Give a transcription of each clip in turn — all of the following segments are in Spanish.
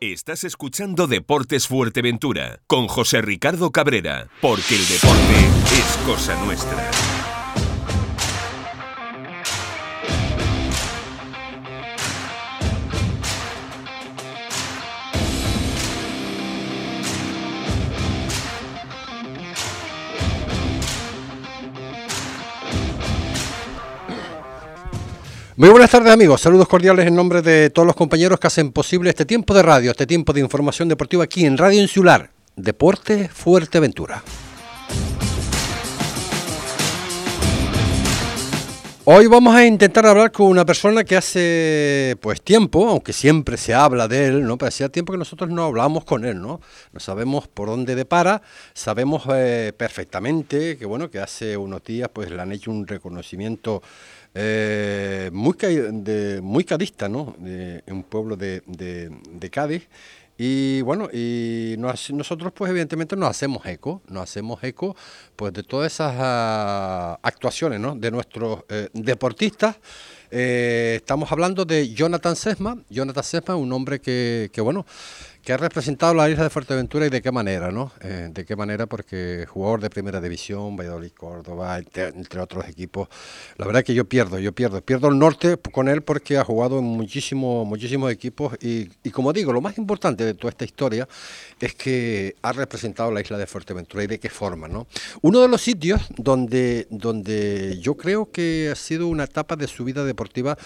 Estás escuchando Deportes Fuerteventura con José Ricardo Cabrera, porque el deporte es cosa nuestra. Muy buenas tardes amigos, saludos cordiales en nombre de todos los compañeros que hacen posible este tiempo de radio, este tiempo de información deportiva aquí en Radio Insular, Deporte Fuerteventura. Hoy vamos a intentar hablar con una persona que hace pues tiempo, aunque siempre se habla de él, ¿no? Pero hacía tiempo que nosotros no hablamos con él, ¿no? No sabemos por dónde depara, sabemos eh, perfectamente que bueno, que hace unos días pues le han hecho un reconocimiento eh, muy, de, muy cadista, ¿no? De, un pueblo de, de, Cádiz. Y bueno, y nosotros pues evidentemente nos hacemos eco, nos hacemos eco pues de todas esas ah, actuaciones ¿no? de nuestros eh, deportistas. Eh, estamos hablando de Jonathan Sesma. Jonathan Sesma, un hombre que, que bueno, que ha representado la isla de Fuerteventura y de qué manera, ¿no? Eh, de qué manera, porque jugador de primera división, Valladolid, Córdoba, entre, otros equipos. La verdad que yo pierdo, yo pierdo. Pierdo el norte con él porque ha jugado en muchísimos, muchísimos equipos y, y como digo, lo más importante de toda esta historia es que ha representado la isla de Fuerteventura y de qué forma, ¿no? Uno de los sitios donde, donde yo creo que ha sido una etapa de su vida deportiva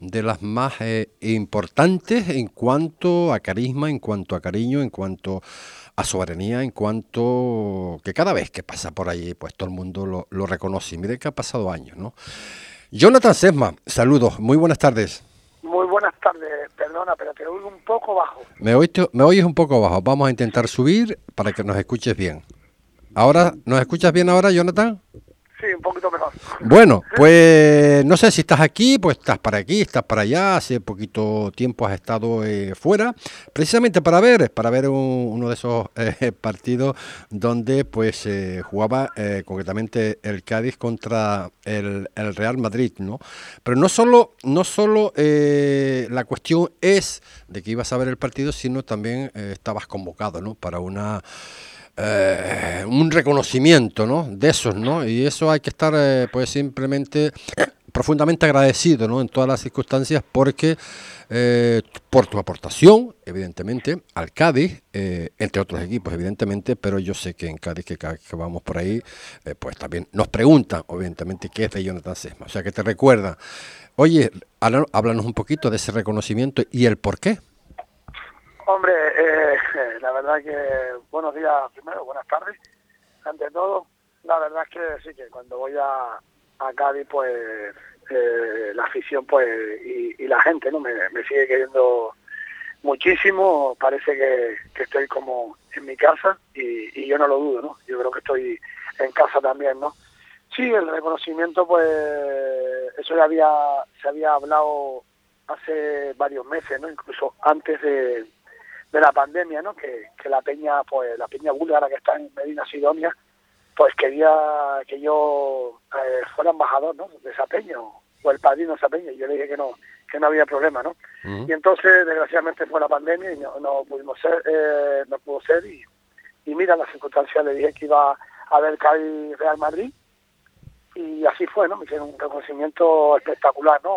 de las más eh, importantes en cuanto a carisma, en cuanto a cariño, en cuanto a soberanía, en cuanto que cada vez que pasa por allí, pues todo el mundo lo, lo reconoce. Mire que ha pasado años, ¿no? Jonathan Sesma, saludos, muy buenas tardes. Muy buenas tardes, perdona, pero te oigo un poco bajo. Me, me oyes un poco bajo, vamos a intentar subir para que nos escuches bien. Ahora, ¿nos escuchas bien ahora, Jonathan? Sí, un poquito mejor. Bueno, pues no sé si estás aquí, pues estás para aquí, estás para allá, hace poquito tiempo has estado eh, fuera, precisamente para ver, para ver uno de esos eh, partidos donde pues eh, jugaba concretamente el Cádiz contra el, el, Real Madrid, ¿no? Pero no solo, no solo la cuestión es de que ibas a ver el partido, sino también estabas convocado, ¿no? Para una eh, un reconocimiento, ¿no? De esos, ¿no? Y eso hay que estar, eh, pues, simplemente profundamente agradecido, ¿no? En todas las circunstancias, porque eh, por tu aportación, evidentemente, al Cádiz, entre otros equipos, evidentemente, pero yo sé que en Cádiz, que vamos por ahí, pues también nos preguntan, obviamente, qué es de Jonathan Sesma. O sea, que te recuerda, oye, háblanos un poquito de ese reconocimiento y el por qué. Hombre, eh, la verdad que buenos días primero, buenas tardes. Ante todo, la verdad es que sí que cuando voy a, a Cádiz, pues eh, la afición pues y, la gente no me, sigue queriendo muchísimo. Parece que, estoy como en mi casa y, yo no lo dudo, ¿no? Yo creo que estoy en casa también, ¿no? Sí, el reconocimiento, pues eso ya había se había hablado hace varios meses, ¿no? Incluso antes de de la pandemia, ¿no? Que, que la peña, pues la peña búlgara que está en Medina Sidonia, pues quería que yo eh, fuera embajador, ¿no? De esa peña o, el padrino de esa peña. Y yo le dije que no, que no había problema, ¿no? Y entonces, desgraciadamente, fue la pandemia y no, pudimos ser, eh, no pudo ser. Y, y mira las circunstancias, le dije que iba a ver Cádiz Real Madrid. Y así fue, ¿no? Me hicieron un reconocimiento espectacular, ¿no?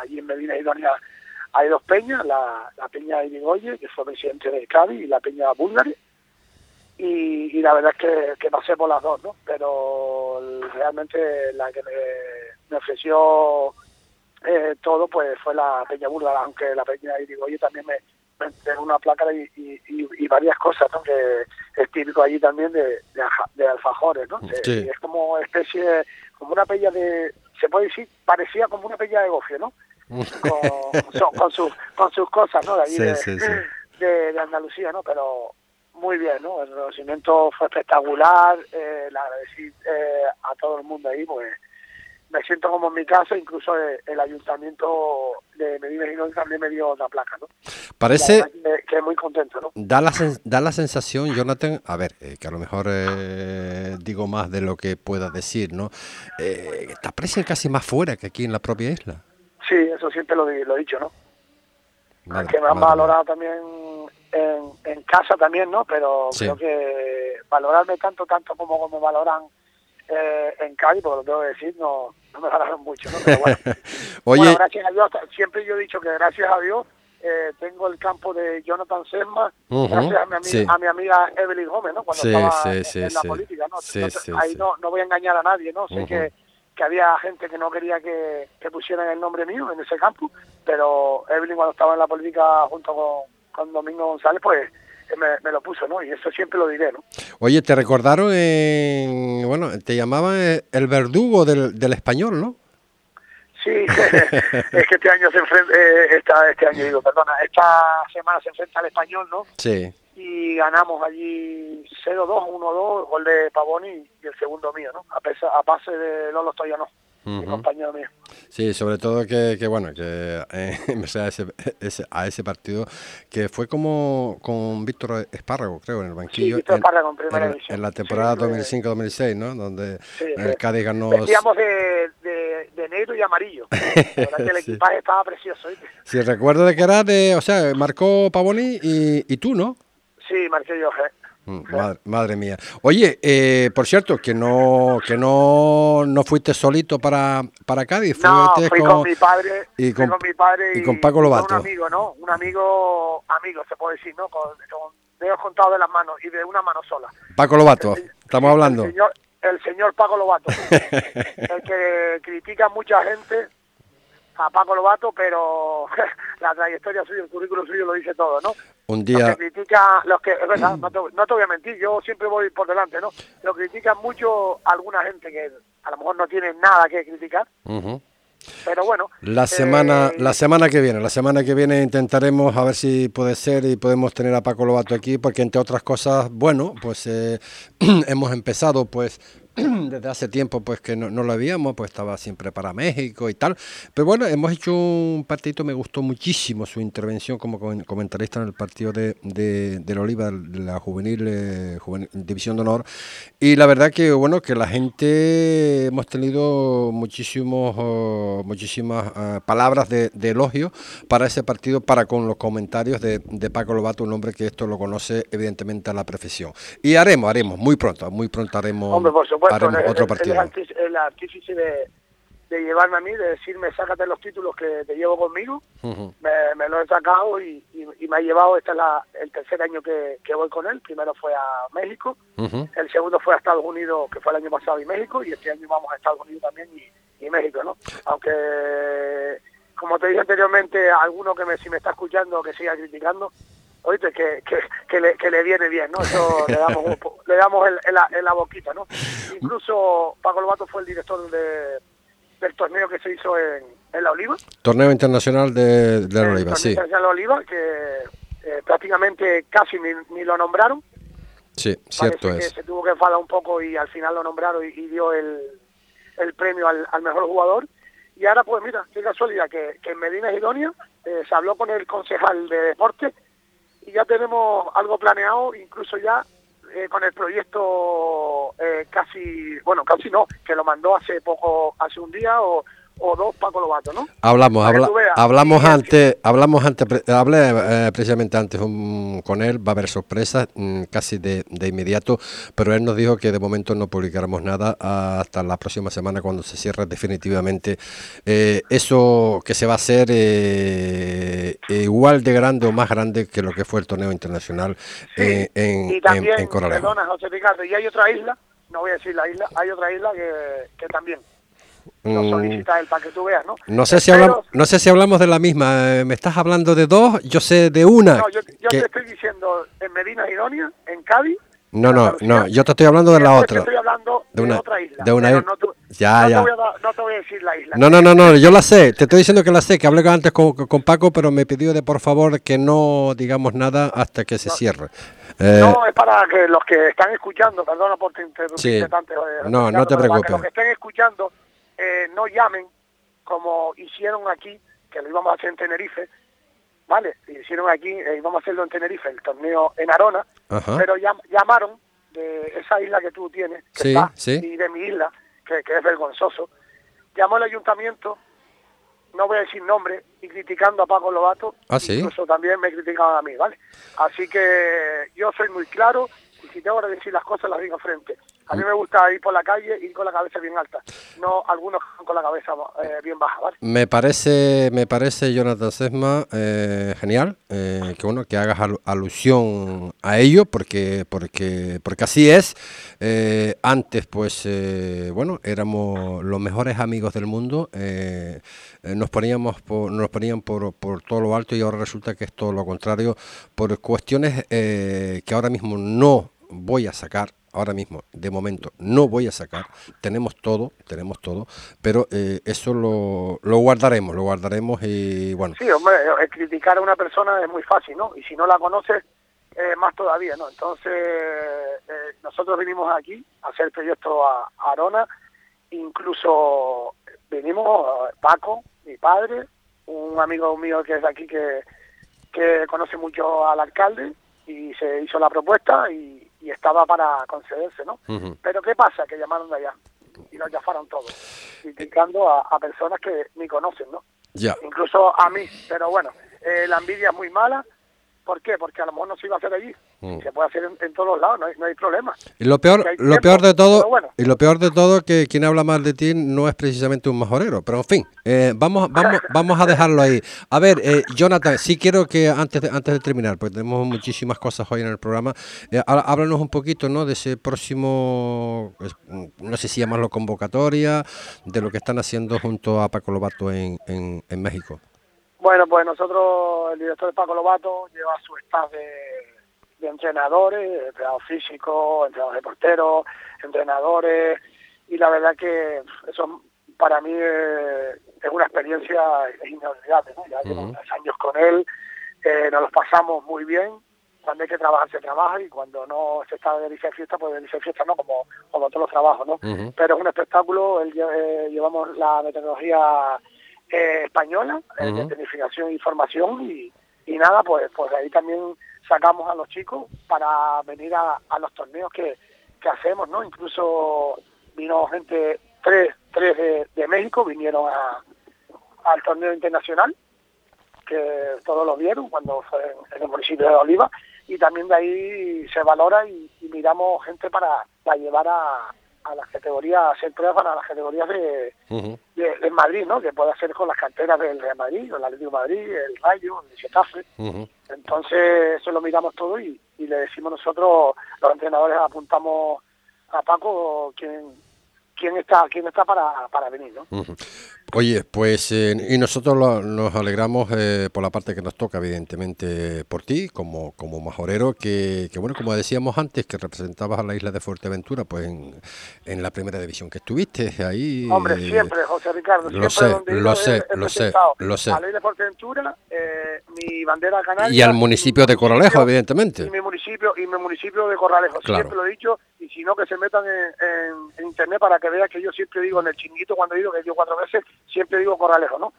Allí en Medina Sidonia hay dos peñas, la, peña Irigoye, que fue presidente de Cádiz, y la peña Bulgari, y, la verdad es que, pasé por las dos, ¿no? Pero realmente la que me, ofreció eh, todo pues fue la peña búlgara, aunque la peña Irigoye también me, me una placa y, varias cosas, ¿no? Que es típico allí también de, de, alfajores, ¿no? Es como especie, como una peña de, se puede decir, parecía como una peña de gofio, ¿no? Con, con, sus, con sus cosas, ¿no? De, de, Andalucía, ¿no? Pero muy bien, ¿no? El reconocimiento fue espectacular, eh, le agradecí eh, a todo el mundo ahí, pues me siento como en mi casa, incluso el, ayuntamiento de Medina y también me dio la placa, ¿no? Parece que, muy contento, ¿no? Da la, da la sensación, Jonathan, a ver, eh, que a lo mejor eh, digo más de lo que pueda decir, ¿no? Eh, te aprecian casi más fuera que aquí en la propia isla. Sí, eso siempre lo, he dicho, ¿no? que me han valorado también en, en casa también, ¿no? Pero Sí. creo que valorarme tanto, tanto como, como valoran eh, en Cádiz, porque lo tengo que decir, no, no me valoran mucho, ¿no? Pero bueno, Oye, bueno, gracias a Dios, siempre yo he dicho que gracias a Dios eh, tengo el campo de Jonathan Sesma, gracias a mi, amiga, sí. a mi amiga Evelyn Gómez, ¿no? Cuando Sí, estaba sí, en, la política, ¿no? Entonces, ahí. No, no voy a engañar a nadie, ¿no? Sé Ujú. que, que había gente que no quería que, que pusieran el nombre mío en ese campo, pero Evelyn cuando estaba en la política junto con, con Domingo González, pues me, me lo puso, ¿no? Y eso siempre lo diré, ¿no? oye, te recordaron en, bueno, te llamaban eh, el verdugo del, del español, ¿no? Sí, es que este año se enfrenta, eh, esta, este año digo, perdona, esta semana se enfrenta al español, ¿no? Sí. Y ganamos allí 0-2, 1-2, gol de Pavoni y el segundo mío, ¿no? A, pesa, a base de Lolo Stoyanov, mi Ujú. compañero mío. Sí, sobre todo que, que bueno, que eh, me sé a ese, ese- a ese partido que fue como con Víctor Espárrago, creo, en el banquillo. Víctor en- Espárrago en primera en, división. en la Sí, temporada fue- 2005-2006, ¿no? Donde Sí, el sí. Cádiz ganó. Vestíamos de, de, de negro y amarillo. La verdad que el Sí. equipaje estaba precioso, ¿viste? Si recuerdo de que era de, o sea, marcó Pavoni y, y tú, ¿no? Sí, marqué yo, eh. Mm, Madre, madre mía. Oye, eh, por cierto, que no que no, no fuiste solito para, para Cádiz. No, fuiste fui con, mi padre, y con mi padre y con Paco Lobato. un amigo, ¿no? Un amigo, amigo se puede decir, ¿no? Con, con dedos contados de las manos y de una mano sola. Paco Lobato, estamos hablando. El señor, el señor Paco Lobato, el que critica a mucha gente, a Paco Lobato, pero la trayectoria suya, el currículum suyo lo dice todo, ¿no? Un Los día, que critican, los que, es verdad, no te, no te voy a mentir, yo siempre voy por delante, ¿no? Lo critican mucho alguna gente que a lo mejor no tiene nada que criticar, pero bueno. la semana, eh, la semana que viene, la semana que viene intentaremos a ver si puede ser y podemos tener a Paco Lobato aquí, porque entre otras cosas, bueno, pues eh, hemos empezado, pues desde hace tiempo, pues que no, lo habíamos, pues estaba siempre para México y tal, pero bueno, hemos hecho un partidito, me gustó muchísimo su intervención como comen- comentarista en el partido de, de, del Oliva, la juvenil, eh, juvenil- división de honor, y la verdad que bueno, que la gente hemos tenido muchísimos, oh, muchísimas ah, palabras de, de elogio para ese partido, para con los comentarios de, de Paco Lobato, un hombre que esto lo conoce evidentemente a la profesión. Y haremos, haremos, muy pronto, muy pronto haremos, Hombre, por supuesto, haremos él- otro partido. es artífice- el artífice de, de llevarme a mí, de decirme, sácate los títulos que te llevo conmigo, me, me lo he sacado y, y- y me ha llevado, este es la, el tercer año que, que voy con él, primero fue a México, el segundo fue a Estados Unidos, que fue el año pasado, y México, y este año vamos a Estados Unidos también y, y México, ¿no? Aunque, como te dije anteriormente, alguno que me, si me está escuchando, que siga criticando, oíste, que, que, que, le, que le viene bien, ¿no? Eso le damos, un le damos en, en la, en la boquita, ¿no? Incluso Paco Lobato fue el director de, del torneo que se hizo en, en La Oliva, Torneo internacional de, de la Oliva, sí, internacional de Oliva, que eh, prácticamente casi ni, ni lo nombraron, sí, cierto Parece es. que se tuvo que enfadar un poco y al final lo nombraron y, y dio el, el premio al, al mejor jugador. Y ahora, pues mira, qué casualidad, que, que en Medina Sidonia eh, se habló con el concejal de deporte y ya tenemos algo planeado, incluso ya eh, con el proyecto eh, casi, bueno, casi no, que lo mandó hace poco, hace un día o, o dos Paco Lobato, ¿no? Hablamos, habla- hablamos antes, hablamos antes, hablé eh, precisamente antes um, con él, va a haber sorpresas mm, casi de, de inmediato, pero él nos dijo que de momento no publicaremos nada hasta la próxima semana cuando se cierre definitivamente. Eh, eso que se va a hacer eh, igual de grande o más grande que lo que fue el torneo internacional eh, en, y en, también, en perdona José Ricardo, y hay otra isla, no voy a decir la isla, hay otra isla que, que también Mm, solicita él para que tú veas, ¿no? No sé si hablamos, no sé si hablamos de la misma. eh, Me estás hablando de dos, yo sé de una. No, yo, yo que- te estoy diciendo en Medina Idonia, en Cádiz. No, no, no, yo te estoy hablando de la otra. Te estoy hablando De de, una- otra isla. de una no, Ya, no ya. Te voy a no te voy a decir la isla. No, no, no, no, yo la sé, te estoy diciendo que la sé, que hablé antes con, con Paco, pero me pidió de por favor que no digamos nada hasta que se cierre. Eh, No, es para que los que están escuchando, perdona por te interrumpirte Sí. tanto, eh, No, no te para preocupes. que los que estén escuchando eh, no llamen como hicieron aquí, que lo íbamos a hacer en Tenerife, ¿vale? Hicieron aquí, eh, íbamos a hacerlo en Tenerife, el torneo en Arona, Ajá. pero llam- llamaron de esa isla que tú tienes, que Sí, está, sí. y de mi isla, que, que es vergonzoso, llamó el ayuntamiento no voy a decir nombre, y criticando a Paco Lobato, ¿Ah, sí? incluso también me criticaban a mí, ¿vale? Así que yo soy muy claro y si tengo que decir las cosas las digo frente. A mí me gusta ir por la calle ir con la cabeza bien alta, no algunos con la cabeza eh, bien baja. Me parece, me parece Jonathan Sesma eh, genial eh, que bueno que hagas al- alusión a ello porque porque porque así es. Eh, antes pues bueno éramos los mejores amigos del mundo. nos poníamos por, nos ponían por, por todo lo alto y ahora resulta que es todo lo contrario por cuestiones que ahora mismo no voy a sacar ahora mismo, de momento, no voy a sacar. Tenemos todo, tenemos todo, pero eh, eso lo, lo guardaremos, lo guardaremos y bueno. Sí, hombre, eh, criticar a una persona es muy fácil, ¿no? Y si no la conoces, eh, más todavía, ¿no? Entonces, eh, nosotros vinimos aquí a hacer proyecto a, a Arona, incluso vinimos eh, Paco, mi padre, un amigo mío que es de aquí que, que conoce mucho al alcalde y se hizo la propuesta y, y estaba para concederse, ¿no? Pero ¿qué pasa? Que llamaron de allá y nos llafaron todos, criticando a, a personas que ni conocen, ¿no? Ya, incluso a mí. Pero bueno, eh, la envidia es muy mala. ¿Por qué? Porque a lo mejor no se iba a hacer allí. Mm. Se puede hacer en, en todos los lados, no hay, no hay problema. y lo peor, lo tiempo, peor de todo, bueno. y lo peor de todo que quien habla mal de ti no es precisamente un majorero, pero en fin, eh, vamos, vamos, vamos a dejarlo ahí. A ver, eh, Jonathan, sí quiero que antes de, antes de terminar, porque tenemos muchísimas cosas hoy en el programa, eh, há- háblanos un poquito, ¿no? De ese próximo, no sé si llamarlo convocatoria, de lo que están haciendo junto a Paco Lobato en, en, en México. Bueno, pues nosotros, el director Paco Lobato lleva su staff de, de entrenadores, entrenadores físicos, entrenadores de porteros, entrenadores, y la verdad que eso para mí es una experiencia inolvidable. ¿no? Ya llevo Ujú. tres años con él, eh, nos los pasamos muy bien. Cuando hay que trabajar se trabaja y cuando no se está de fiesta, pues de de fiesta no, como, como todos los trabajos, ¿no? Pero es un espectáculo, él eh, llevamos la metodología eh, española, eh, de Ujú. planificación y formación y, y nada, pues pues de ahí también sacamos a los chicos para venir a, a los torneos que, que hacemos, ¿no? Incluso vino gente, tres, tres de, de México vinieron a, al torneo internacional, que todos lo vieron cuando fue en, en el municipio de Oliva, y también de ahí se valora y, y miramos gente para, para llevar a, a las categorías, a hacer pruebas para las categorías de, de, de Madrid, ¿no? Que puede hacer con las canteras del Real Madrid, el Atlético de Madrid, el Rayo, el Getafe. Entonces, eso lo miramos todo y, y le decimos nosotros, los entrenadores apuntamos a Paco quién, quién está quién está para, para venir, ¿no? Oye, pues eh, y nosotros lo- nos alegramos eh, por la parte que nos toca, evidentemente, por ti, como, como majorero, que, que, bueno, como decíamos antes, que representabas a la isla de Fuerteventura, pues en, en la primera división que estuviste, ahí... Hombre, eh, siempre, José Ricardo, lo siempre sé, lo sé, he- he lo sé, lo sé. A la isla de Fuerteventura, eh, mi bandera canaria... Y al municipio de Corralejo, evidentemente. Y mi municipio, y mi municipio de Corralejo, Claro. siempre lo he dicho, y si no, que se metan en, en- en internet para que vean que yo siempre digo en el chinguito cuando ido, que ido cuatro veces, siempre digo Corralejo, ¿no?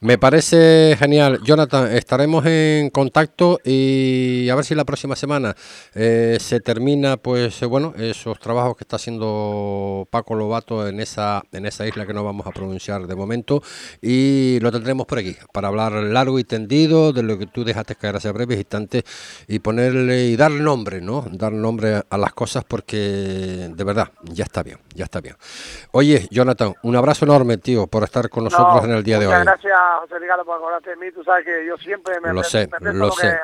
Me parece genial. Jonathan, estaremos en contacto y a ver si la próxima semana eh, se termina, pues eh, bueno, esos trabajos que está haciendo Paco Lobato en esa, en esa isla que no vamos a pronunciar de momento y lo tendremos por aquí para hablar largo y tendido de lo que tú dejaste caer hace breves instantes y ponerle y dar nombre, ¿no? Dar nombre a las cosas porque de verdad ya está bien, ya está bien. Oye, Jonathan, un abrazo enorme, tío, por estar con nosotros No, en el día de hoy. gracias, José Ricardo, por acordarte de mí. Tú sabes que yo siempre me, Lo sé, me lo lo que- sé,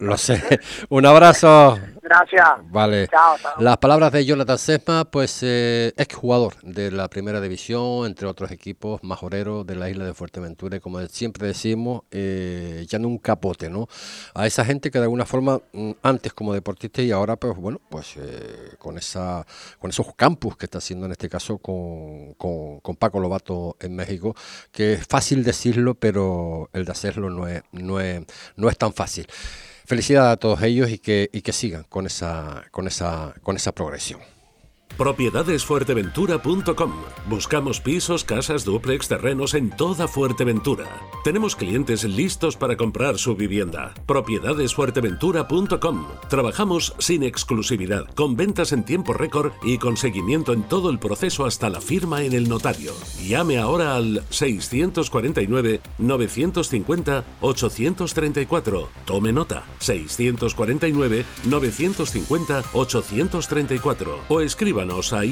lo que sé. Un abrazo. Gracias. Vale. Chao. Las palabras de Jonathan Sesma, pues eh, exjugador de la primera división, entre otros equipos majoreros de la isla de Fuerteventura, y como siempre decimos, eh, ya no un capote, ¿no? A esa gente que de alguna forma, mm, antes como deportista y ahora, pues bueno, pues eh, con esa con esos campus que está haciendo en este caso con, con, con Paco Lobato en México, que es fácil decirlo, pero el de hacerlo no es, no es, no es tan fácil. Felicidades a todos ellos y que, y que sigan con esa, con esa, con esa progresión. Propiedadesfuerteventura.com. Buscamos pisos, casas, duplex, terrenos en toda Fuerteventura. Tenemos clientes listos para comprar su vivienda. Propiedadesfuerteventura.com. Trabajamos sin exclusividad, con ventas en tiempo récord y con seguimiento en todo el proceso hasta la firma en el notario. Llame ahora al 649 950 834. Tome nota. 649 950 834 o a.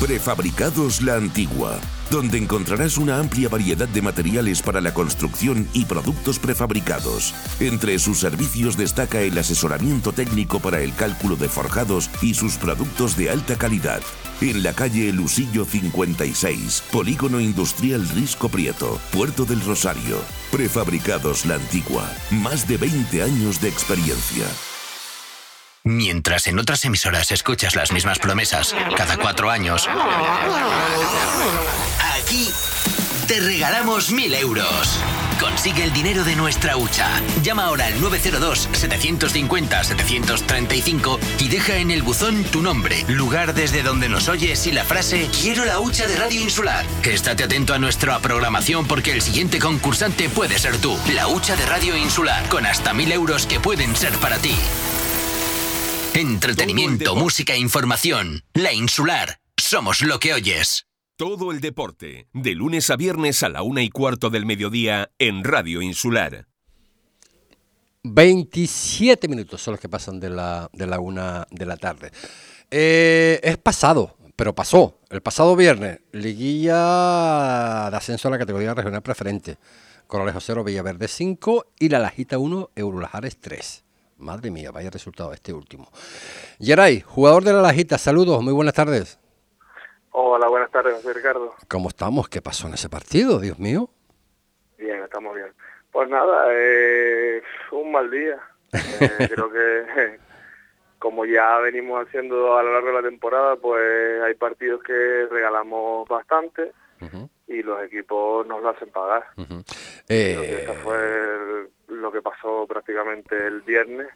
Prefabricados La Antigua, donde encontrarás una amplia variedad de materiales para la construcción y productos prefabricados. Entre sus servicios destaca el asesoramiento técnico para el cálculo de forjados y sus productos de alta calidad. En la calle Lusillo 56, Polígono Industrial Risco Prieto, Puerto del Rosario. Prefabricados La Antigua, más de 20 años de experiencia. Mientras en otras emisoras escuchas las mismas promesas cada cuatro años, aquí te regalamos mil euros. Consigue el dinero de nuestra hucha. Llama ahora al 902-750-735 y deja en el buzón tu nombre, lugar desde donde nos oyes y la frase Quiero la hucha de Radio Insular. Estate atento a nuestra programación porque el siguiente concursante puede ser tú. La hucha de Radio Insular, con hasta mil euros que pueden ser para ti. Entretenimiento, música e información. La Insular. Somos lo que oyes. Todo el deporte, de lunes a viernes a la una y cuarto del mediodía en Radio Insular. 27 minutos son los que pasan de la, de la una de la tarde. Eh, es pasado, pero pasó. El pasado viernes, liguilla de ascenso a la categoría regional preferente. Corralejo 0, Villaverde 5 y la Lajita 1, Eurolajares 3. Madre mía, vaya resultado este último. Geray, jugador de la Lajita, saludos, muy buenas tardes. Hola, buenas tardes, José Ricardo. ¿Cómo estamos? ¿Qué pasó en ese partido, Dios mío? Bien, estamos bien. Pues nada, eh, un mal día. Eh, creo que como ya venimos haciendo a lo largo de la temporada, pues hay partidos que regalamos bastante y los equipos nos lo hacen pagar. Eh, Eso fue lo que pasó prácticamente el viernes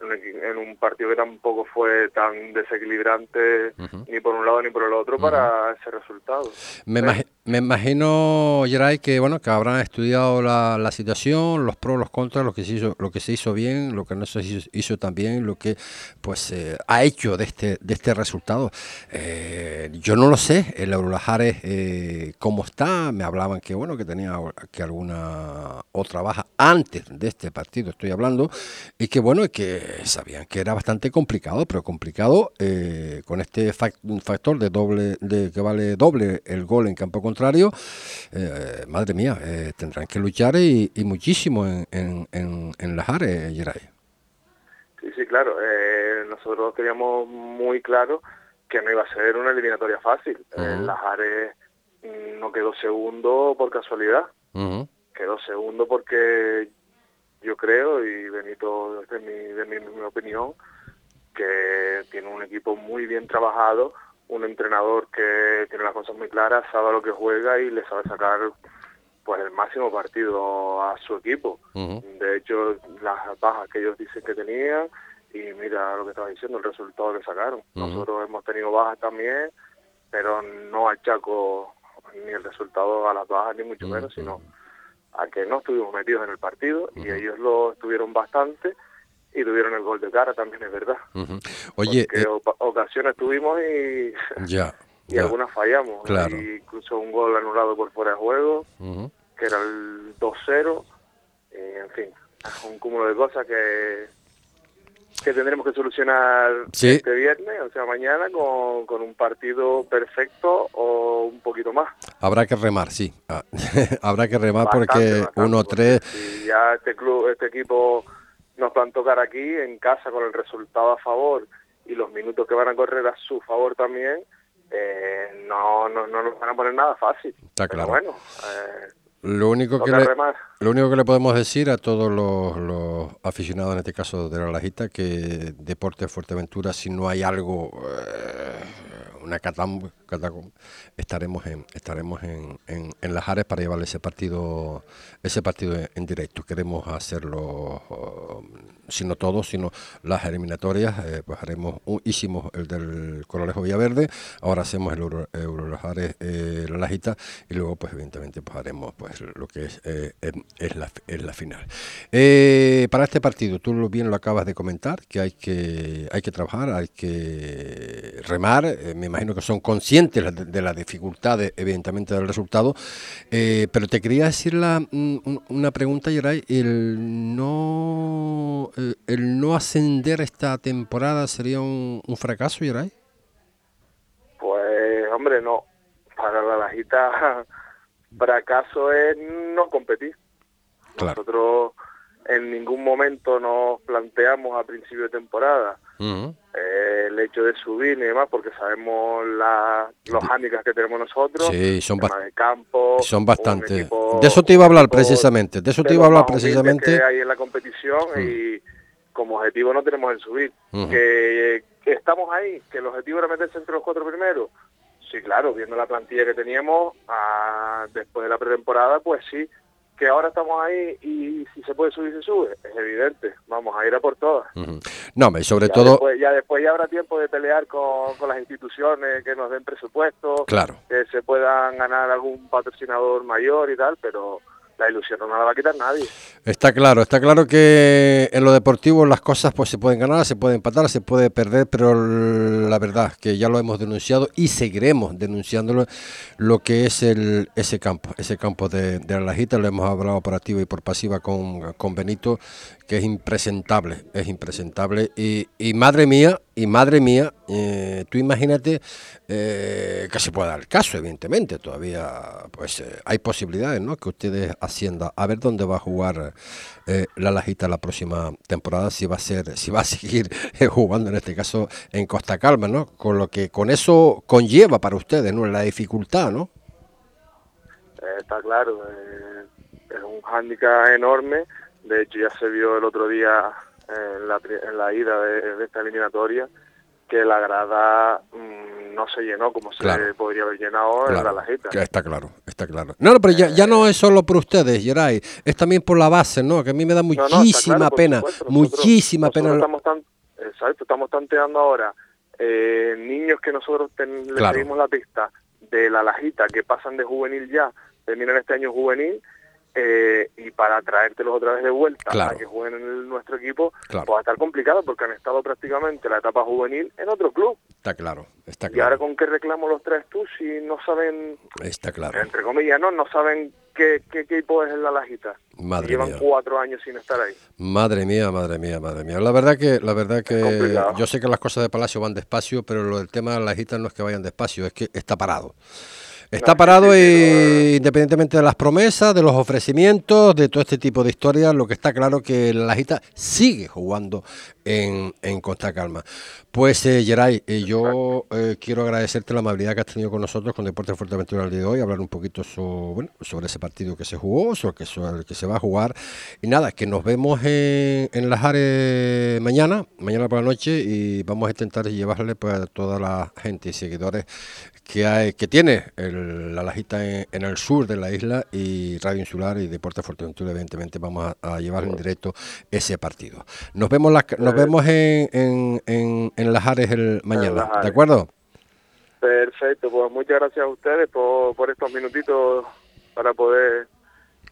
en un partido que tampoco fue tan desequilibrante ni por un lado ni por el otro para ese resultado. Me, me imagino, Geray, que bueno que habrán estudiado la, situación, los pros, los contras, lo que se hizo, lo que se hizo bien, lo que no se hizo, tan bien, lo que pues eh, ha hecho de este de este resultado. Eh, yo no lo sé, el Eurolajares eh, cómo está, me hablaban que bueno que tenía que alguna otra baja antes de este partido, estoy hablando, y que bueno que sabían que era bastante complicado, pero complicado eh, con este factor de doble, de que vale doble el gol en campo contrario, eh, madre mía, eh, tendrán que luchar y, muchísimo en, en, en, las áreas, Geray. Sí, sí, claro. nosotros teníamos muy claro que no iba a ser una eliminatoria fácil. las áreas no quedó segundo por casualidad. Quedó segundo porque yo creo, y Benito, desde mi, de mi, opinión, que tiene un equipo muy bien trabajado, un entrenador que tiene las cosas muy claras, sabe lo que juega y le sabe sacar pues el máximo partido a su equipo. De hecho, las bajas que ellos dicen que tenían, y mira lo que estaba diciendo, el resultado que sacaron. Nosotros hemos tenido bajas también, pero no achaco ni el resultado a las bajas, ni mucho menos, sino a que no estuvimos metidos en el partido y ellos lo estuvieron bastante y tuvieron el gol de cara también es verdad. Oye, Porque eh, ocasiones tuvimos y ya, y algunas fallamos. Claro. incluso un gol anulado por fuera de juego, que era el 2-0. en fin, un cúmulo de cosas que que tendremos que solucionar este viernes, o sea, mañana, con, con, un partido perfecto o un poquito más. Habrá que remar, sí. Ah, habrá que remar porque 1-3... Si ya este club, este equipo nos van a tocar aquí en casa con el resultado a favor y los minutos que van a correr a su favor también, eh, no, no, no nos van a poner nada fácil. Está claro. bueno, eh, lo único, que le, lo único que le podemos decir a todos los, aficionados, en este caso de la Lajita, que Deporte Fuerteventura, si no hay algo, eh, una estaremos en estaremos en, en, Las Ares para llevarle ese partido ese partido en, directo. Queremos hacerlo, si no todos, sino las eliminatorias. Eh, pues haremos, hicimos el del Corolejo Villaverde, ahora hacemos el Euro, Las Ares eh, La Lajita y luego, pues evidentemente, pues haremos pues lo que es, eh, es, la, es la final. para este partido, tú bien lo acabas de comentar, que hay que, hay que trabajar, hay que remar. me imagino que son conscientes de, las dificultades, evidentemente, del resultado. pero te quería decir la, una pregunta, Yeray. El no, eh, el no ascender esta temporada sería un, fracaso, Yeray. Pues, hombre, no. Para la Lajita, fracaso es no competir. Nosotros en ningún momento nos planteamos a principio de temporada eh, el hecho de subir y demás, porque sabemos la, los handicaps que tenemos nosotros, sí, son campo, son bastante. De eso te iba a hablar precisamente, de eso te iba a hablar precisamente. Que hay en la competición y como objetivo no tenemos el subir. que, estamos ahí, que el objetivo era meterse entre los cuatro primeros. Sí, claro, viendo la plantilla que teníamos ah, después de la pretemporada, pues sí, que ahora estamos ahí y si se puede subir, se sube. Es evidente. Vamos a ir a por todas. No, y sobre todo... ya después ya habrá tiempo de pelear con, con, las instituciones que nos den presupuesto. Claro. Que se puedan ganar algún patrocinador mayor y tal, pero la ilusión no la va a quitar nadie. Está claro, está claro que en lo deportivo las cosas pues se pueden ganar, se pueden empatar, se puede perder, pero la verdad que ya lo hemos denunciado y seguiremos denunciándolo lo que es el ese campo, ese campo de, de lo hemos hablado por activa y por pasiva con, con Benito, que es impresentable, es impresentable. Y, y madre mía, y madre mía, eh, tú imagínate eh, que se pueda dar el caso, evidentemente, todavía pues eh, hay posibilidades, ¿no? Que ustedes haciendo, a ver dónde va a jugar la Lajita la próxima temporada, si va a ser, si va a seguir jugando en este caso en Costa Calma, ¿no? Con lo que con eso conlleva para ustedes, ¿no? La dificultad, ¿no? Está claro, es un hándicap enorme de hecho, ya se vio el otro día en la, en la ida de, esta eliminatoria que la grada mm, no se llenó como se podría haber llenado en la lajita. está claro, está claro. No, no pero ya, ya no es solo por ustedes, Geray, es también por la base, ¿no? Que a mí me da muchísima pena, muchísima pena. Estamos tan, exacto, estamos tanteando ahora eh, niños que nosotros ten, les pedimos la pista de la lajita que pasan de juvenil ya, terminan este año juvenil eh, y para traértelos otra vez de vuelta a que jueguen en nuestro equipo, pues va a estar complicado porque han estado prácticamente la etapa juvenil en otro club. Está claro, está claro. Y ahora con qué reclamo los traes tú si no saben, está claro. entre comillas, no, no saben qué, qué equipo es en la lajita. Madre Llevan cuatro años sin estar ahí. Madre mía, madre mía, madre mía. La verdad que, la verdad que yo sé que las cosas de Palacio van despacio, pero lo del tema de la lajita no es que vayan despacio, es que está parado. Está parado y, independientemente de las promesas, de los ofrecimientos, de todo este tipo de historias, lo que está claro que la Lajita sigue jugando en, en Costa Calma. Pues, eh, Geray, eh, yo eh, quiero agradecerte la amabilidad que has tenido con nosotros con Deportes Fuerteventura el día de hoy, hablar un poquito sobre, bueno, sobre ese partido que se jugó, sobre, que, sobre el que se va a jugar. Y nada, que nos vemos en, en Las Ares mañana, mañana por la noche, y vamos a intentar llevarle pues, a toda la gente y seguidores que, hay, que tiene la lajita en, el sur de la isla y Radio Insular y Deportes Fuerteventura, evidentemente vamos a, llevar en directo ese partido. Nos vemos, nos pues vemos en, en, en, en Las Ares el mañana, ¿de acuerdo? Perfecto, pues muchas gracias a ustedes por, por estos minutitos para poder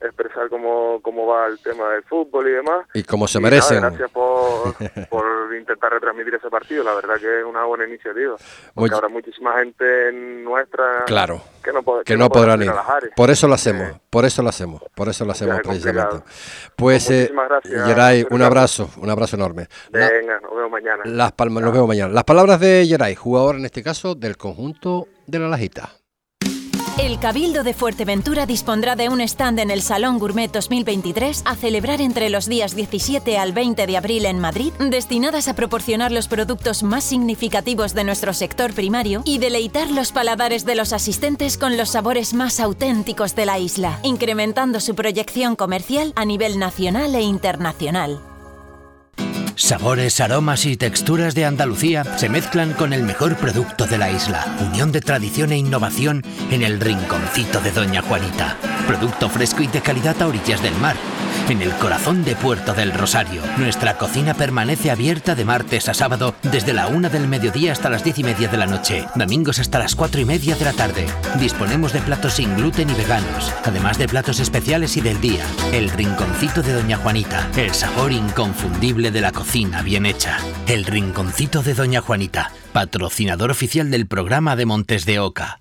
expresar cómo, cómo va el tema del fútbol y demás. Y cómo se merecen. gracias por, por intentar retransmitir ese partido, la verdad que es una buena iniciativa. Porque habrá muchísima gente nuestra claro, que no, que no, podrán ir. Por eso lo hacemos, por eso lo hacemos, por eso lo hacemos precisamente. Pues, eh, Geray, un abrazo, un abrazo enorme. Venga, nos vemos mañana. Las palmas, nos vemos mañana. Las palabras de Geray, jugador en este caso del conjunto de la Lajita. El Cabildo de Fuerteventura dispondrá de un stand en el Salón Gourmet 2023 a celebrar entre los días 17 al 20 de abril en Madrid, destinadas a proporcionar los productos más significativos de nuestro sector primario y deleitar los paladares de los asistentes con los sabores más auténticos de la isla, incrementando su proyección comercial a nivel nacional e internacional. Sabores, aromas y texturas de Andalucía se mezclan con el mejor producto de la isla. Unión de tradición e innovación en el rinconcito de Doña Juanita. Producto fresco y de calidad a orillas del mar. En el corazón de Puerto del Rosario, nuestra cocina permanece abierta de martes a sábado desde la una del mediodía hasta las diez y media de la noche, domingos hasta las cuatro y media de la tarde. Disponemos de platos sin gluten y veganos, además de platos especiales y del día. El rinconcito de Doña Juanita, el sabor inconfundible de la cocina bien hecha. El rinconcito de Doña Juanita, patrocinador oficial del programa de Montes de Oca.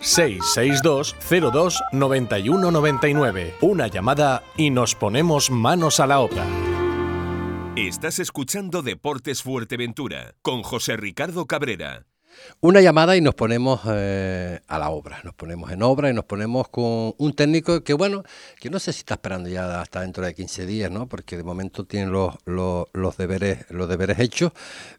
662 02 91 99. Una llamada y nos ponemos manos a la obra. Estás escuchando Deportes Fuerteventura con José Ricardo Cabrera. Una llamada y nos ponemos eh, a la obra, nos ponemos en obra y nos ponemos con un técnico que, bueno, que no sé si está esperando ya hasta dentro de 15 días, ¿no? Porque de momento tienen los, los, deberes los deberes hechos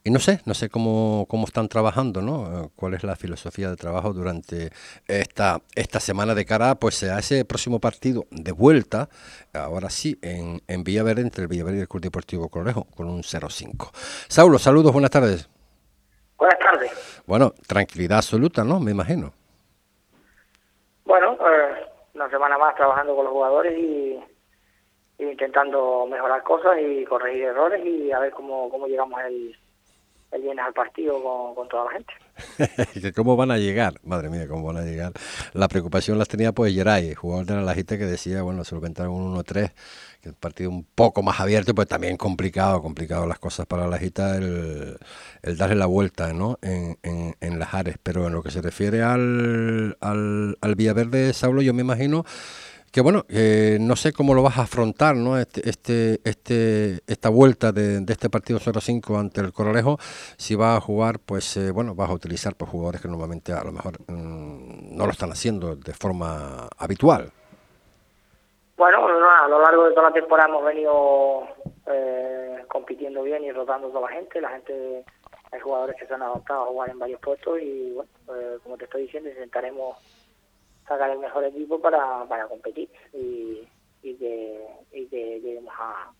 y no sé, no sé cómo, cómo están trabajando, ¿no? Cuál es la filosofía de trabajo durante esta, esta semana de cara pues, a ese próximo partido de vuelta, ahora sí, en, en Villaverde, entre el Villaverde y el Club Deportivo Correjo, con un 0-5. Saulo, saludos, buenas tardes. Buenas tardes. Bueno, tranquilidad absoluta, ¿no? Me imagino. Bueno, eh, una semana más trabajando con los jugadores y, intentando mejorar cosas y corregir errores y a ver cómo, cómo llegamos el, el partido con, con toda la gente. ¿Cómo van a llegar? Madre mía, ¿cómo van a llegar? La preocupación las tenía pues Geray, jugador de la Lajita, que decía, bueno, se lo inventaron un 1-3, que es un partido un poco más abierto, pues también complicado, complicado las cosas para la Lajita, el, el darle la vuelta ¿no? en, en, en las Ares. Pero en lo que se refiere al, al, al Villaverde, Saulo, yo me imagino que bueno, eh, no sé cómo lo vas a afrontar, ¿no? Este, este, este esta vuelta de, este partido 0-5 ante el Coralejo, si vas a jugar, pues eh, bueno, vas a utilizar pues, jugadores que normalmente a lo mejor mm, no lo están haciendo de forma habitual. Bueno, a lo largo de toda la temporada hemos venido eh, compitiendo bien y rotando toda la gente, la gente, hay jugadores que se han adaptado a jugar en varios puestos y bueno, como te estoy diciendo, intentaremos sacar el mejor equipo para, para competir y, y, que, y que lleguemos a,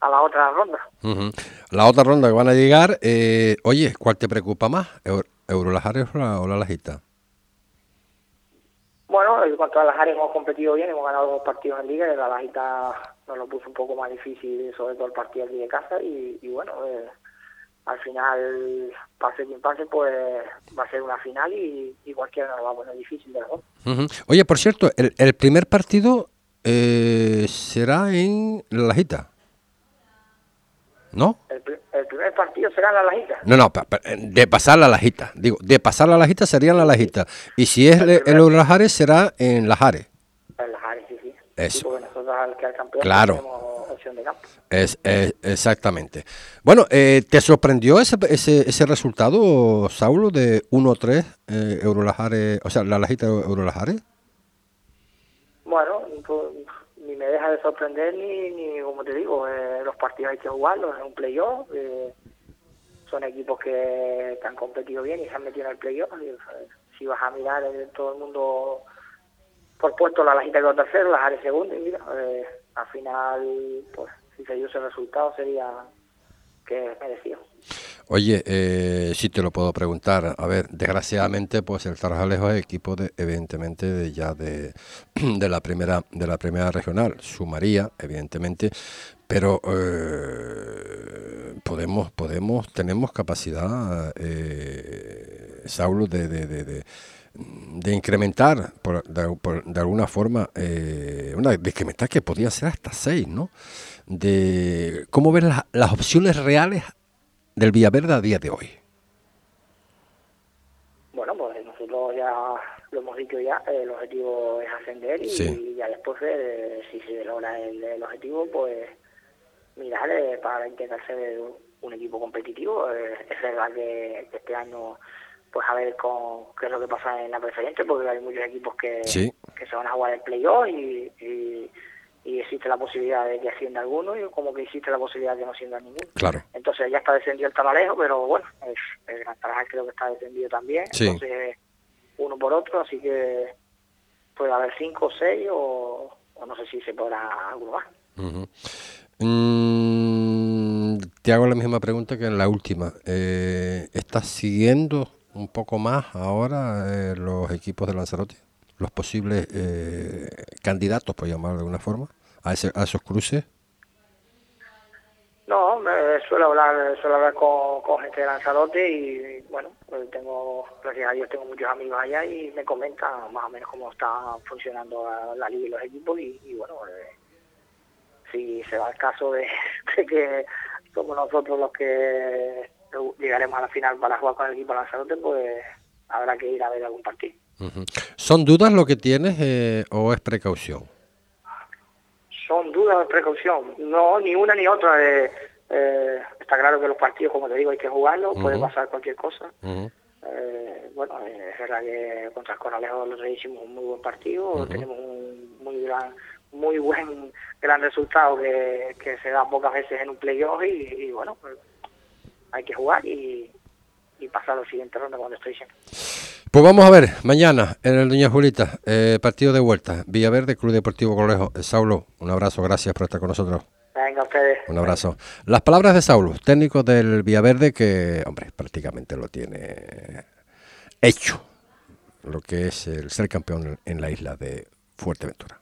a la otra ronda. La otra ronda que van a llegar, eh, oye, ¿cuál te preocupa más? ¿Eurolajares o la, o la Lajita? Bueno, en cuanto a las hemos competido bien, hemos ganado dos partidos en liga, y la Lajita nos lo puso un poco más difícil, sobre todo el partido aquí de casa, y, y bueno, eh, al final, pase quien pase, pues va a ser una final y, y cualquiera nos va a poner difícil de uh Oye, por cierto, el, el primer partido eh, será en La Lajita. ¿No? El, el, primer partido será en La Lajita. No, no, de pasar la Lajita. Digo, de pasar la Lajita sería en La Lajita. Y si es el, el Lajares, será en Lajares. En Lajares, sí, sí. Eso. Sí, porque nosotros al que al campeón claro. De campo. Es, es, exactamente. Bueno, eh, ¿te sorprendió ese, ese, ese resultado, Saulo, de 1-3 eh, Eurolajares, o sea, la lajita Eurolajares? Bueno, pues, ni me deja de sorprender ni, ni como te digo, eh, los partidos hay que jugarlos, es un playoff, eh, son equipos que, que, han competido bien y se han metido en el playoff. Si vas a mirar en todo el mundo por puesto la lajita quedó tercero, la Jare segundo, y mira, eh, al final, pues si se dio ese resultado sería que merecido. Oye, eh, si te lo puedo preguntar, a ver, desgraciadamente, pues el Tarajalejo es equipo de, evidentemente, de ya de, de la primera, de la primera regional, sumaría, evidentemente, pero eh, podemos, podemos, tenemos capacidad, eh, Saulo, de incrementar por, de, por, de, alguna forma, eh, una de incrementar que podía ser hasta seis, ¿no? De cómo ver la, las opciones reales del Villaverde a día de hoy. Bueno, pues nosotros ya lo hemos dicho ya, el objetivo es ascender y, sí. y ya después, eh, si se logra el, el, objetivo, pues mirar eh, para intentar ser un equipo competitivo. Eh, es verdad que, este año, pues a ver con, qué es lo que pasa en la preferente, porque hay muchos equipos que, que se van a jugar el playoff y, y, existe la posibilidad de que ascienda alguno y como que existe la posibilidad de que no ascienda ninguno. Claro. Entonces ya está descendido el Tamalejo, pero bueno, el Gran Tarajal creo que está descendido también. Entonces, uno por otro, así que puede haber cinco o seis o, no sé si se podrá alguno más. Mm, te hago la misma pregunta que en la última. Eh, ¿Estás siguiendo un poco más ahora eh, los equipos de Lanzarote? Los posibles eh, candidatos, por llamar de alguna forma, a, ese, a esos cruces. No, me suelo hablar, suelo hablar con, gente de Lanzarote y, bueno, pues tengo, gracias a Dios tengo muchos amigos allá y me comentan más o menos cómo está funcionando la, liga y los equipos y, bueno, si se da el caso de, que somos nosotros los que llegaremos a la final para jugar con el equipo Lanzarote, pues habrá que ir a ver algún partido. ¿Son dudas lo que tienes eh, o es precaución? Son dudas o es precaución. No, ni una ni otra. Eh, eh, está claro que los partidos, como te digo, hay que jugarlos, puede pasar cualquier cosa. bueno, es verdad que contra el Coralejo lo hicimos un muy buen partido, tenemos un muy gran muy buen gran resultado que, se da pocas veces en un playoff y, y bueno, pues hay que jugar y, pasar al siguiente ronda cuando estoy diciendo. Pues vamos a ver, mañana en el Doña Julita, eh, partido de vuelta, Villaverde, Club Deportivo Colejo. Eh, Saulo, un abrazo, gracias por estar con nosotros. Venga, ustedes. Un abrazo. Las palabras de Saulo, técnico del Villaverde, que, hombre, prácticamente lo tiene hecho, lo que es el ser campeón en la isla de Fuerteventura.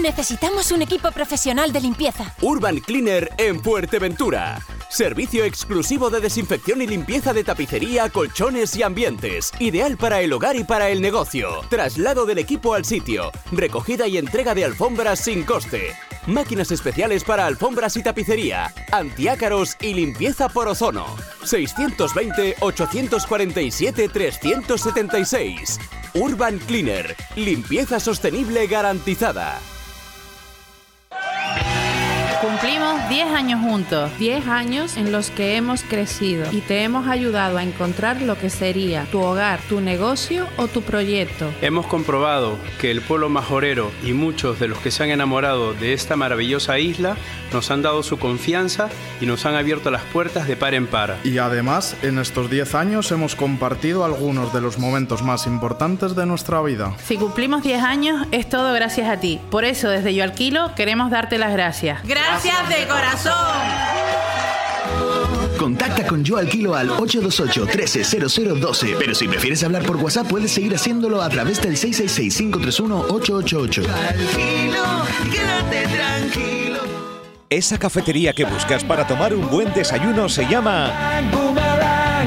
Necesitamos un equipo profesional de limpieza. Urban Cleaner en Fuerteventura. Servicio exclusivo de desinfección y limpieza de tapicería, colchones y ambientes. Ideal para el hogar y para el negocio. Traslado del equipo al sitio. Recogida y entrega de alfombras sin coste. Máquinas especiales para alfombras y tapicería. Antiácaros y limpieza por ozono. 620-847-376. Urban Cleaner. Limpieza sostenible garantizada. Cumplimos 10 años juntos, 10 años en los que hemos crecido y te hemos ayudado a encontrar lo que sería tu hogar, tu negocio o tu proyecto. Hemos comprobado que el pueblo majorero y muchos de los que se han enamorado de esta maravillosa isla nos han dado su confianza y nos han abierto las puertas de par en par. Y además, en estos 10 años hemos compartido algunos de los momentos más importantes de nuestra vida. Si cumplimos 10 años, es todo gracias a ti. Por eso, desde Yo Alquilo, queremos darte las gracias. Gracias de corazón. Contacta con Yo Alquilo al 828-130012. Pero si prefieres hablar por WhatsApp, puedes seguir haciéndolo a través del 666-531-888. Alquilo, quédate tranquilo. Esa cafetería que buscas para tomar un buen desayuno se llama...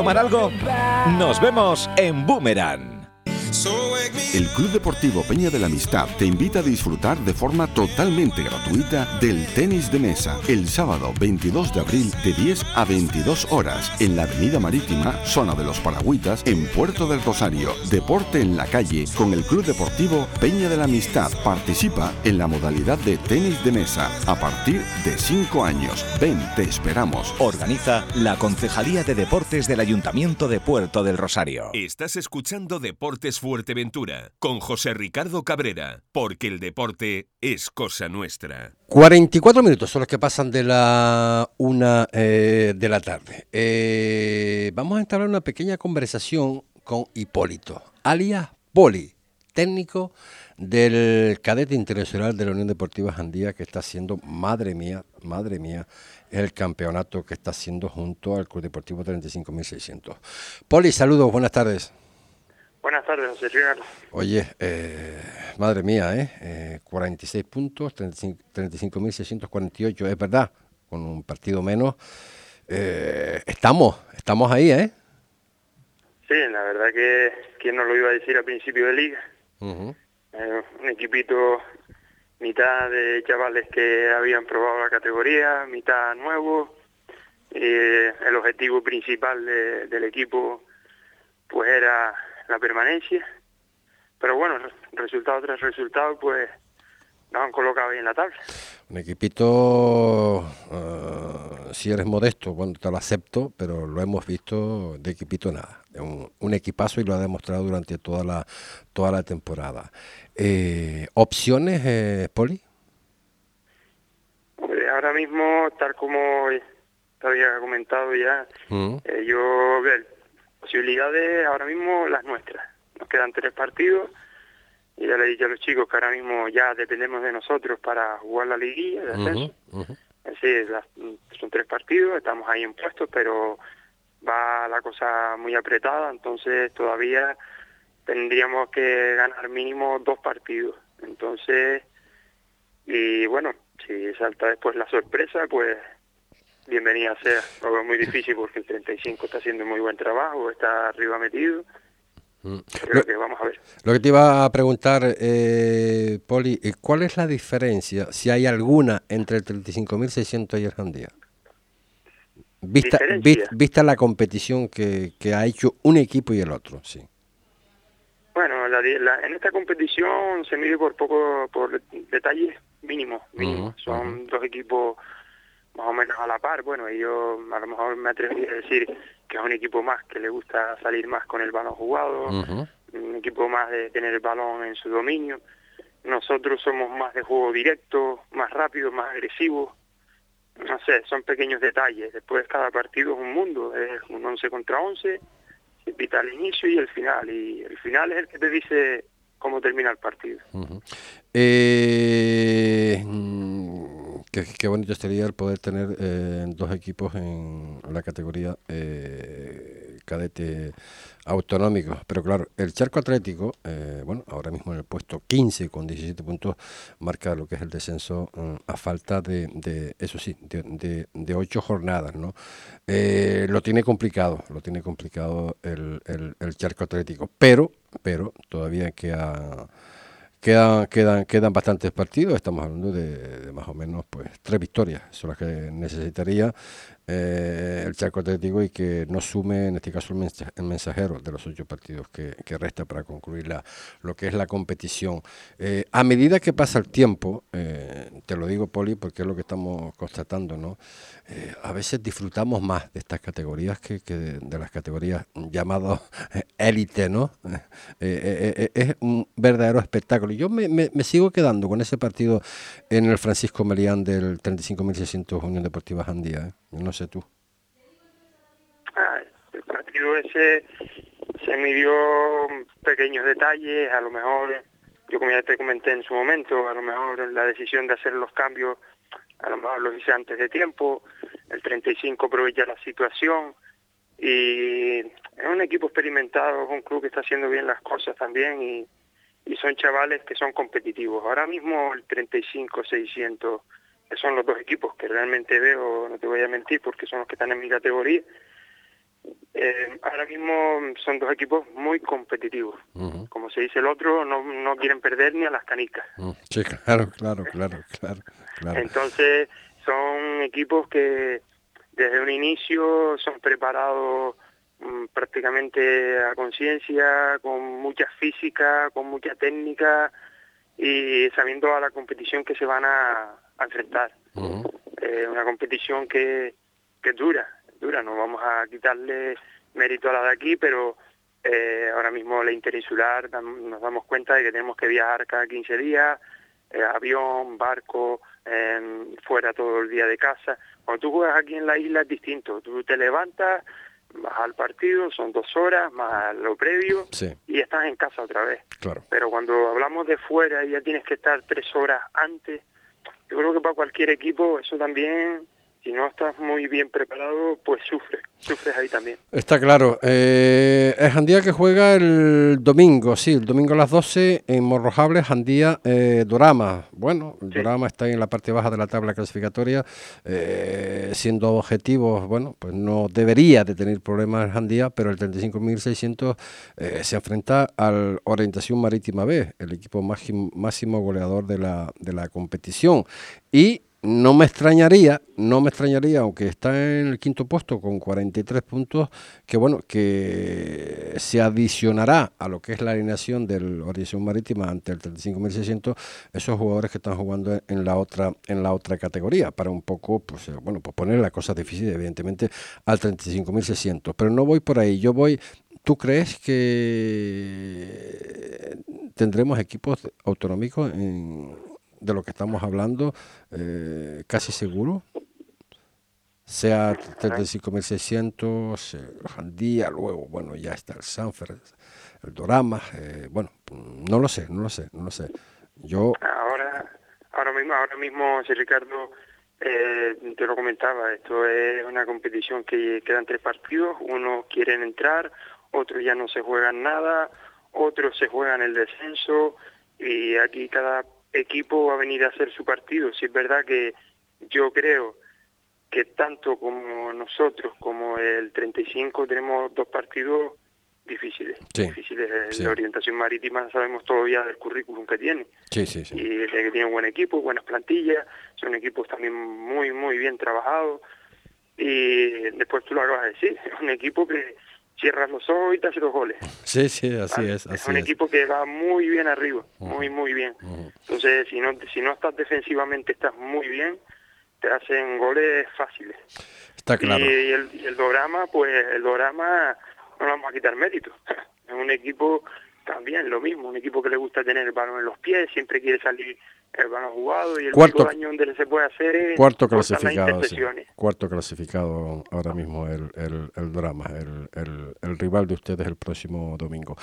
tomar algo? Nos vemos en Boomerang. El Club Deportivo Peña de la Amistad te invita a disfrutar de forma totalmente gratuita del tenis de mesa el sábado 22 de abril de 10 a 22 horas en la Avenida Marítima, zona de los Paragüitas, en Puerto del Rosario. Deporte en la calle con el Club Deportivo Peña de la Amistad. Participa en la modalidad de tenis de mesa a partir de 5 años. Ven, te esperamos. Organiza la Concejalía de Deportes del Ayuntamiento de Puerto del Rosario. Estás escuchando Deportes Fuerteventura con José Ricardo Cabrera, porque el deporte es cosa nuestra. 44 minutos son los que pasan de la una eh, de la tarde. Eh, vamos a entrar en una pequeña conversación con Hipólito, alias Poli, técnico del cadete internacional de la Unión Deportiva Jandía, que está haciendo, madre mía, madre mía, el campeonato que está haciendo junto al Club Deportivo 35.600. Poli, saludos, buenas tardes. Buenas tardes, José Ricardo. Oye, eh, madre mía, ¿eh? 46 eh, puntos, 35.648, es verdad, con un partido menos. eh, estamos, estamos ahí, ¿eh? Sí, la verdad que quién nos lo iba a decir al principio de liga. Eh, un equipito, mitad de chavales que habían probado la categoría, mitad nuevo. Eh, el objetivo principal del equipo pues era la permanencia. Pero bueno, resultado tras resultado, pues nos han colocado ahí en la tabla. Un equipito, uh, si eres modesto, bueno, te lo acepto, pero lo hemos visto de equipito nada. Un, un equipazo y lo ha demostrado durante toda la, toda la temporada. Eh, ¿Opciones, eh, Poli? ahora mismo, tal como te había comentado ya, mm. eh, yo, posibilidades ahora mismo las nuestras. Nos quedan tres partidos y ya le he dicho a los chicos que ahora mismo ya dependemos de nosotros para jugar la liguilla de ascenso. son tres partidos, estamos ahí en puestos, pero va la cosa muy apretada, entonces todavía tendríamos que ganar mínimo dos partidos. Entonces, y bueno, si salta después la sorpresa, pues bienvenida sea. Lo muy difícil porque el 35 está haciendo muy buen trabajo, está arriba metido. Mm. Creo que vamos a ver. Lo que te iba a preguntar, eh, Poli, eh, ¿cuál es la diferencia, si hay alguna, entre el 35.600 y el Jandía? Vista, vista, la competición que, que ha hecho un equipo y el otro, sí. Bueno, en esta competición se mide por poco, por detalles mínimos, mínimos. Son dos equipos más o menos a la par. Bueno, y yo a lo mejor me atrevería a decir que es un equipo más que le gusta salir más con el balón jugado, un equipo más de tener el balón en su dominio. Nosotros somos más de juego directo, más rápido, más agresivo. No sé, son pequeños detalles. Después cada partido es un mundo, es un 11 contra 11, se pita el inicio y el final. Y el final es el que te dice cómo termina el partido. eh Qué, bonito sería el poder tener eh, dos equipos en la categoría eh, cadete autonómicos. Pero claro, el Charco Atlético, eh, bueno, ahora mismo en el puesto 15 con 17 puntos, marca lo que es el descenso mm, a falta de, eso sí, de, de, ocho jornadas, ¿no? lo tiene complicado, lo tiene complicado el, el, el Charco Atlético, pero, pero todavía queda Quedan, quedan, quedan bastantes partidos, estamos hablando de, más o menos pues tres victorias, son las que necesitaría eh, el Chaco Atlético y que no sume en este caso el, mensajero de los ocho partidos que, resta para concluir la, lo que es la competición. Eh, a medida que pasa el tiempo, eh, te lo digo Poli porque es lo que estamos constatando, ¿no? a veces disfrutamos más de estas categorías que, de, las categorías llamadas élite, ¿no? es un verdadero espectáculo. Yo me, me, sigo quedando con ese partido en el Francisco Melián del 35.600 Unión Deportiva Jandía. No sé tú. Ah, el partido ese se midió pequeños detalles, a lo mejor, yo como ya te comenté en su momento, a lo mejor la decisión de hacer los cambios, a lo mejor lo hice antes de tiempo, el 35 aprovecha la situación y es un equipo experimentado, es un club que está haciendo bien las cosas también y, son chavales que son competitivos. Ahora mismo el 35-600 son los dos equipos que realmente veo, no te voy a mentir, porque son los que están en mi categoría. Eh, ahora mismo son dos equipos muy competitivos. Como se dice el otro, no, no quieren perder ni a las canicas. Sí, claro, claro, claro, claro, Entonces, son equipos que desde un inicio son preparados mm, prácticamente a conciencia, con mucha física, con mucha técnica y sabiendo a la competición que se van a, enfrentar. Eh, una competición que, que dura, dura, no vamos a quitarle mérito a la de aquí, pero eh, ahora mismo la interinsular nos damos cuenta de que tenemos que viajar cada 15 días, eh, avión, barco, fuera todo el día de casa. Cuando tú juegas aquí en la isla es distinto, tú te levantas, vas al partido, son dos horas más lo previo y estás en casa otra vez. Claro. Pero cuando hablamos de fuera y ya tienes que estar tres horas antes, yo creo que para cualquier equipo eso también si no estás muy bien preparado, pues sufres, sufres ahí también. Está claro. Eh, es Jandía que juega el domingo, sí, el domingo a las 12 en Morrojable, Jandía eh, Dorama. Bueno, el Dorama está en la parte baja de la tabla clasificatoria, eh, siendo objetivos, bueno, pues no debería de tener problemas Jandía, pero el 35.600 eh, se enfrenta al Orientación Marítima B, el equipo máximo goleador de la, de la competición. Y no me extrañaría, no me extrañaría, aunque está en el quinto puesto con 43 puntos, que bueno, que se adicionará a lo que es la alineación del Orientación Marítima ante el 35.600 esos jugadores que están jugando en la otra en la otra categoría para un poco pues eh, bueno, pues poner la cosa difícil evidentemente al 35.600, pero no voy por ahí, yo voy ¿Tú crees que tendremos equipos autonómicos en, de lo que estamos hablando, eh, casi seguro. Sea 35.600, el día, luego, bueno, ya está el Sanfer, el Dorama, eh, bueno, no lo sé, no lo sé, no lo sé. Yo... Ahora, ahora mismo, ahora mismo, si Ricardo, eh, te lo comentaba, esto es una competición que quedan tres partidos, unos quieren entrar, otros ya no se juegan nada, otros se juegan el descenso, y aquí cada equipo va a venir a hacer su partido. Si es verdad que yo creo que tanto como nosotros como el 35 tenemos dos partidos difíciles. difíciles. La orientación marítima sabemos todavía del currículum que tiene. Sí, sí, sí. Y que tiene buen equipo, buenas plantillas, son equipos también muy, muy bien trabajados. Y después tú lo acabas de decir, es un equipo que cierras los ojos y te hace los goles. Sí, sí, así es. es un equipo que va muy bien arriba, muy, muy bien. Entonces, si no, si no estás defensivamente, estás muy bien, te hacen goles fáciles. Está claro. Y, el, y el Dorama, pues el Dorama no le vamos a quitar mérito. es un equipo también lo mismo, un equipo que le gusta tener el balón en los pies, siempre quiere salir el balón jugado y el cuarto, daño donde se puede hacer es cuarto clasificado, cuarto clasificado ahora mismo el, el, el drama, el, el, el, rival de ustedes el próximo domingo.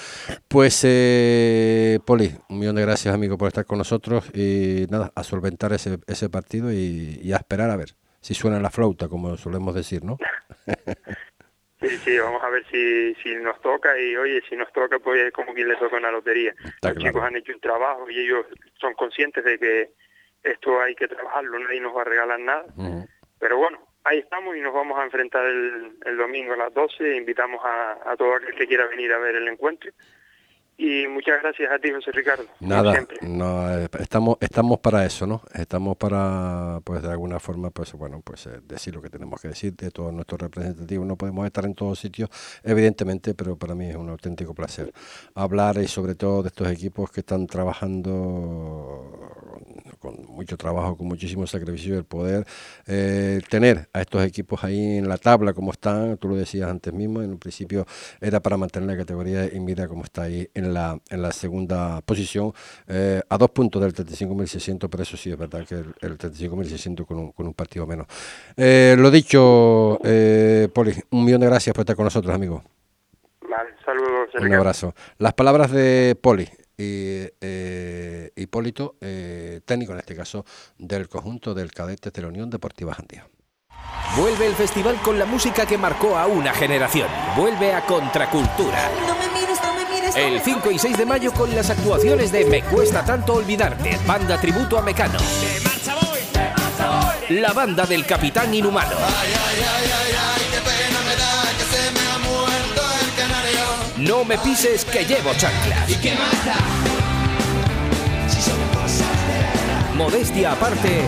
Pues eh, Poli, un millón de gracias amigo por estar con nosotros y nada, a solventar ese, ese partido y, y a esperar a ver si suena la flauta, como solemos decir, ¿no? Sí, sí, vamos a ver si, si nos toca y oye, si nos toca, pues como quien le toca una lotería. Los chicos han hecho un trabajo y ellos son conscientes de que esto hay que trabajarlo, nadie nos va a regalar nada. Pero bueno, ahí estamos y nos vamos a enfrentar el, el domingo a las 12. Invitamos a, a todo aquel que quiera venir a ver el encuentro y muchas gracias a ti, José Ricardo. Nada, no, eh, estamos, estamos para eso, ¿no? Estamos para, pues de alguna forma, pues bueno, pues eh, decir lo que tenemos que decir de todos nuestros representativos. No podemos estar en todos sitios, evidentemente, pero para mí es un auténtico placer hablar y sobre todo de estos equipos que están trabajando con mucho trabajo, con muchísimo sacrificio el poder eh, tener a estos equipos ahí en la tabla como están, tú lo decías antes mismo, en un principio era para mantener la categoría y mira cómo está ahí en en la, en la segunda posición, eh, a dos puntos del 35.600, pero eso sí es verdad que el, el 35.600 con un, con un partido menos. Eh, lo dicho, eh, Poli, un millón de gracias por estar con nosotros, amigo. Vale, saludos. Un abrazo. Las palabras de Poli. Y, eh, Hipólito, eh, técnico en este caso del conjunto del cadete de la Unión Deportiva Jandía. Vuelve el festival con la música que marcó a una generación. Vuelve a Contracultura. El 5 y 6 de mayo con las actuaciones de Me Cuesta Tanto Olvidarte, banda tributo a Mecano. La banda del Capitán Inhumano. No me pises que llevo chanclas. Modestia aparte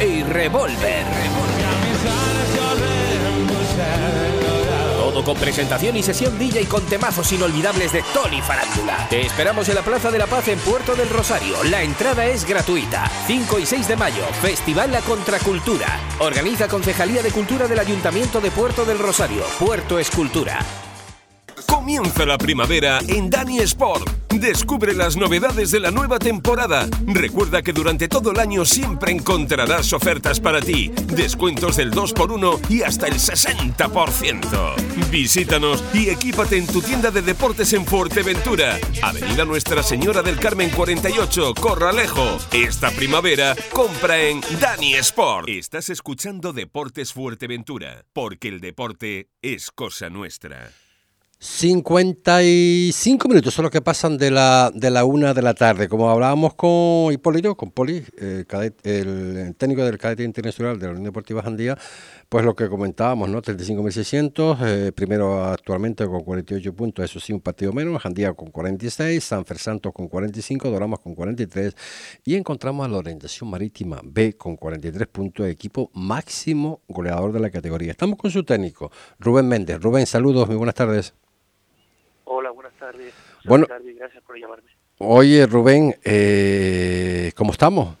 y Revolver. Todo con presentación y sesión DJ con temazos inolvidables de Tony Farándula. Te esperamos en la Plaza de la Paz en Puerto del Rosario. La entrada es gratuita. 5 y 6 de mayo, Festival La Contracultura. Organiza Concejalía de Cultura del Ayuntamiento de Puerto del Rosario. Puerto Escultura. Comienza la primavera en Dani Sport Descubre las novedades de la nueva temporada. Recuerda que durante todo el año siempre encontrarás ofertas para ti, descuentos del 2x1 y hasta el 60%. Visítanos y equípate en tu tienda de deportes en Fuerteventura. Avenida Nuestra Señora del Carmen 48, Corralejo. Esta primavera compra en Dani Sport. Estás escuchando Deportes Fuerteventura, porque el deporte es cosa nuestra. 55 minutos son los que pasan de la, de la una de la tarde. Como hablábamos con Hipólito, con Poli, el, el técnico del cadete internacional de la Unión Deportiva Jandía, pues lo que comentábamos, ¿no? 35.600, eh, primero actualmente con 48 puntos, eso sí, un partido menos, Jandía con 46, San Santos con 45, Doramas con 43 y encontramos a la Orientación Marítima B con 43 puntos, equipo máximo goleador de la categoría. Estamos con su técnico, Rubén Méndez. Rubén, saludos, muy buenas tardes. Buenas tardes. Bueno, gracias por llamarme. Oye, Rubén, eh, ¿cómo estamos?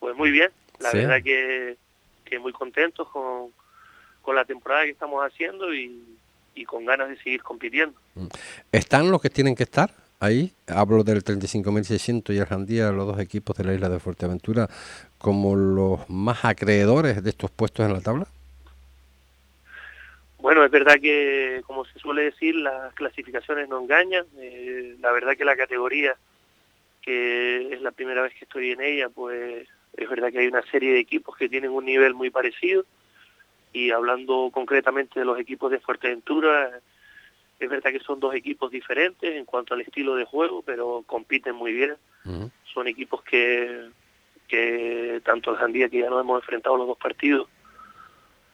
Pues muy bien, la verdad que, que, muy contentos con, con, la temporada que estamos haciendo y, y, con ganas de seguir compitiendo. Mm. ¿Están los que tienen que estar ahí? Hablo del 35.600 y Arjandía, los dos equipos de la isla de Fuerteventura, como los más acreedores de estos puestos en la tabla. Bueno, es verdad que, como se suele decir, las clasificaciones no engañan. Eh, la verdad que la categoría, que es la primera vez que estoy en ella, pues es verdad que hay una serie de equipos que tienen un nivel muy parecido. Y hablando concretamente de los equipos de Fuerteventura, es verdad que son dos equipos diferentes en cuanto al estilo de juego, pero compiten muy bien. Son equipos que, que tanto el Jandía, que ya nos hemos enfrentado los dos partidos,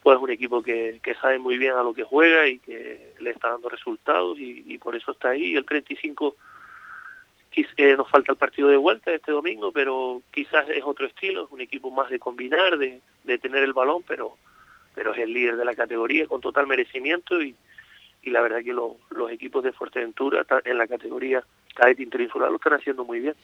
pues es un equipo que, sabe muy bien a lo que juega y que le está dando resultados y, por eso está ahí. El 35 eh, nos falta el partido de vuelta este domingo, pero quizás es otro estilo, es un equipo más de combinar, de, de tener el balón, pero, pero es el líder de la categoría con total merecimiento y, y la verdad que los equipos de Fuerteventura en la categoría cadete interinsular lo están haciendo muy bien.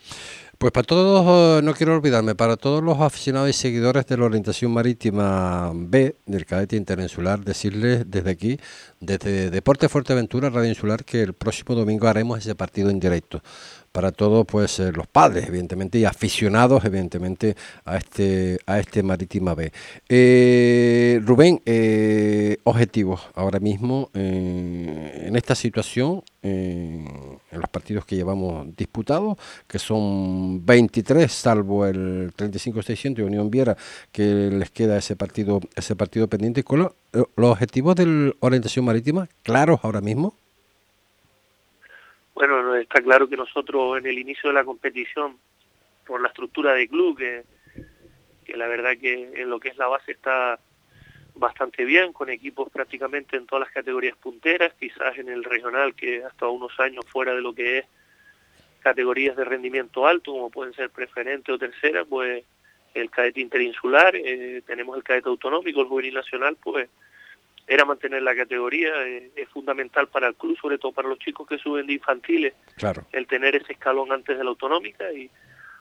Pues para todos, no quiero olvidarme, para todos los aficionados y seguidores de la orientación marítima B del cadete interinsular, decirles desde aquí, desde Deporte Fuerteventura, Radio Insular, que el próximo domingo haremos ese partido en directo para todos pues eh, los padres evidentemente y aficionados evidentemente a este a este Marítima B eh, Rubén eh, objetivos ahora mismo en esta situación en los partidos que llevamos disputados que son 23 salvo el 35-600 y Unión Viera que les queda ese partido ese partido pendiente. Los objetivos de orientación marítima claros ahora mismo bueno, está claro que nosotros en el inicio de la competición, por la estructura de club, que, que la verdad que en lo que es la base está bastante bien, con equipos prácticamente en todas las categorías punteras, quizás en el regional, que hasta unos años fuera de lo que es categorías de rendimiento alto, como pueden ser preferente o tercera, pues el cadete interinsular, eh, tenemos el cadete autonómico, el juvenil nacional, pues era mantener la categoría, eh, es fundamental para el club, sobre todo para los chicos que suben de infantiles, claro. el tener ese escalón antes de la autonómica y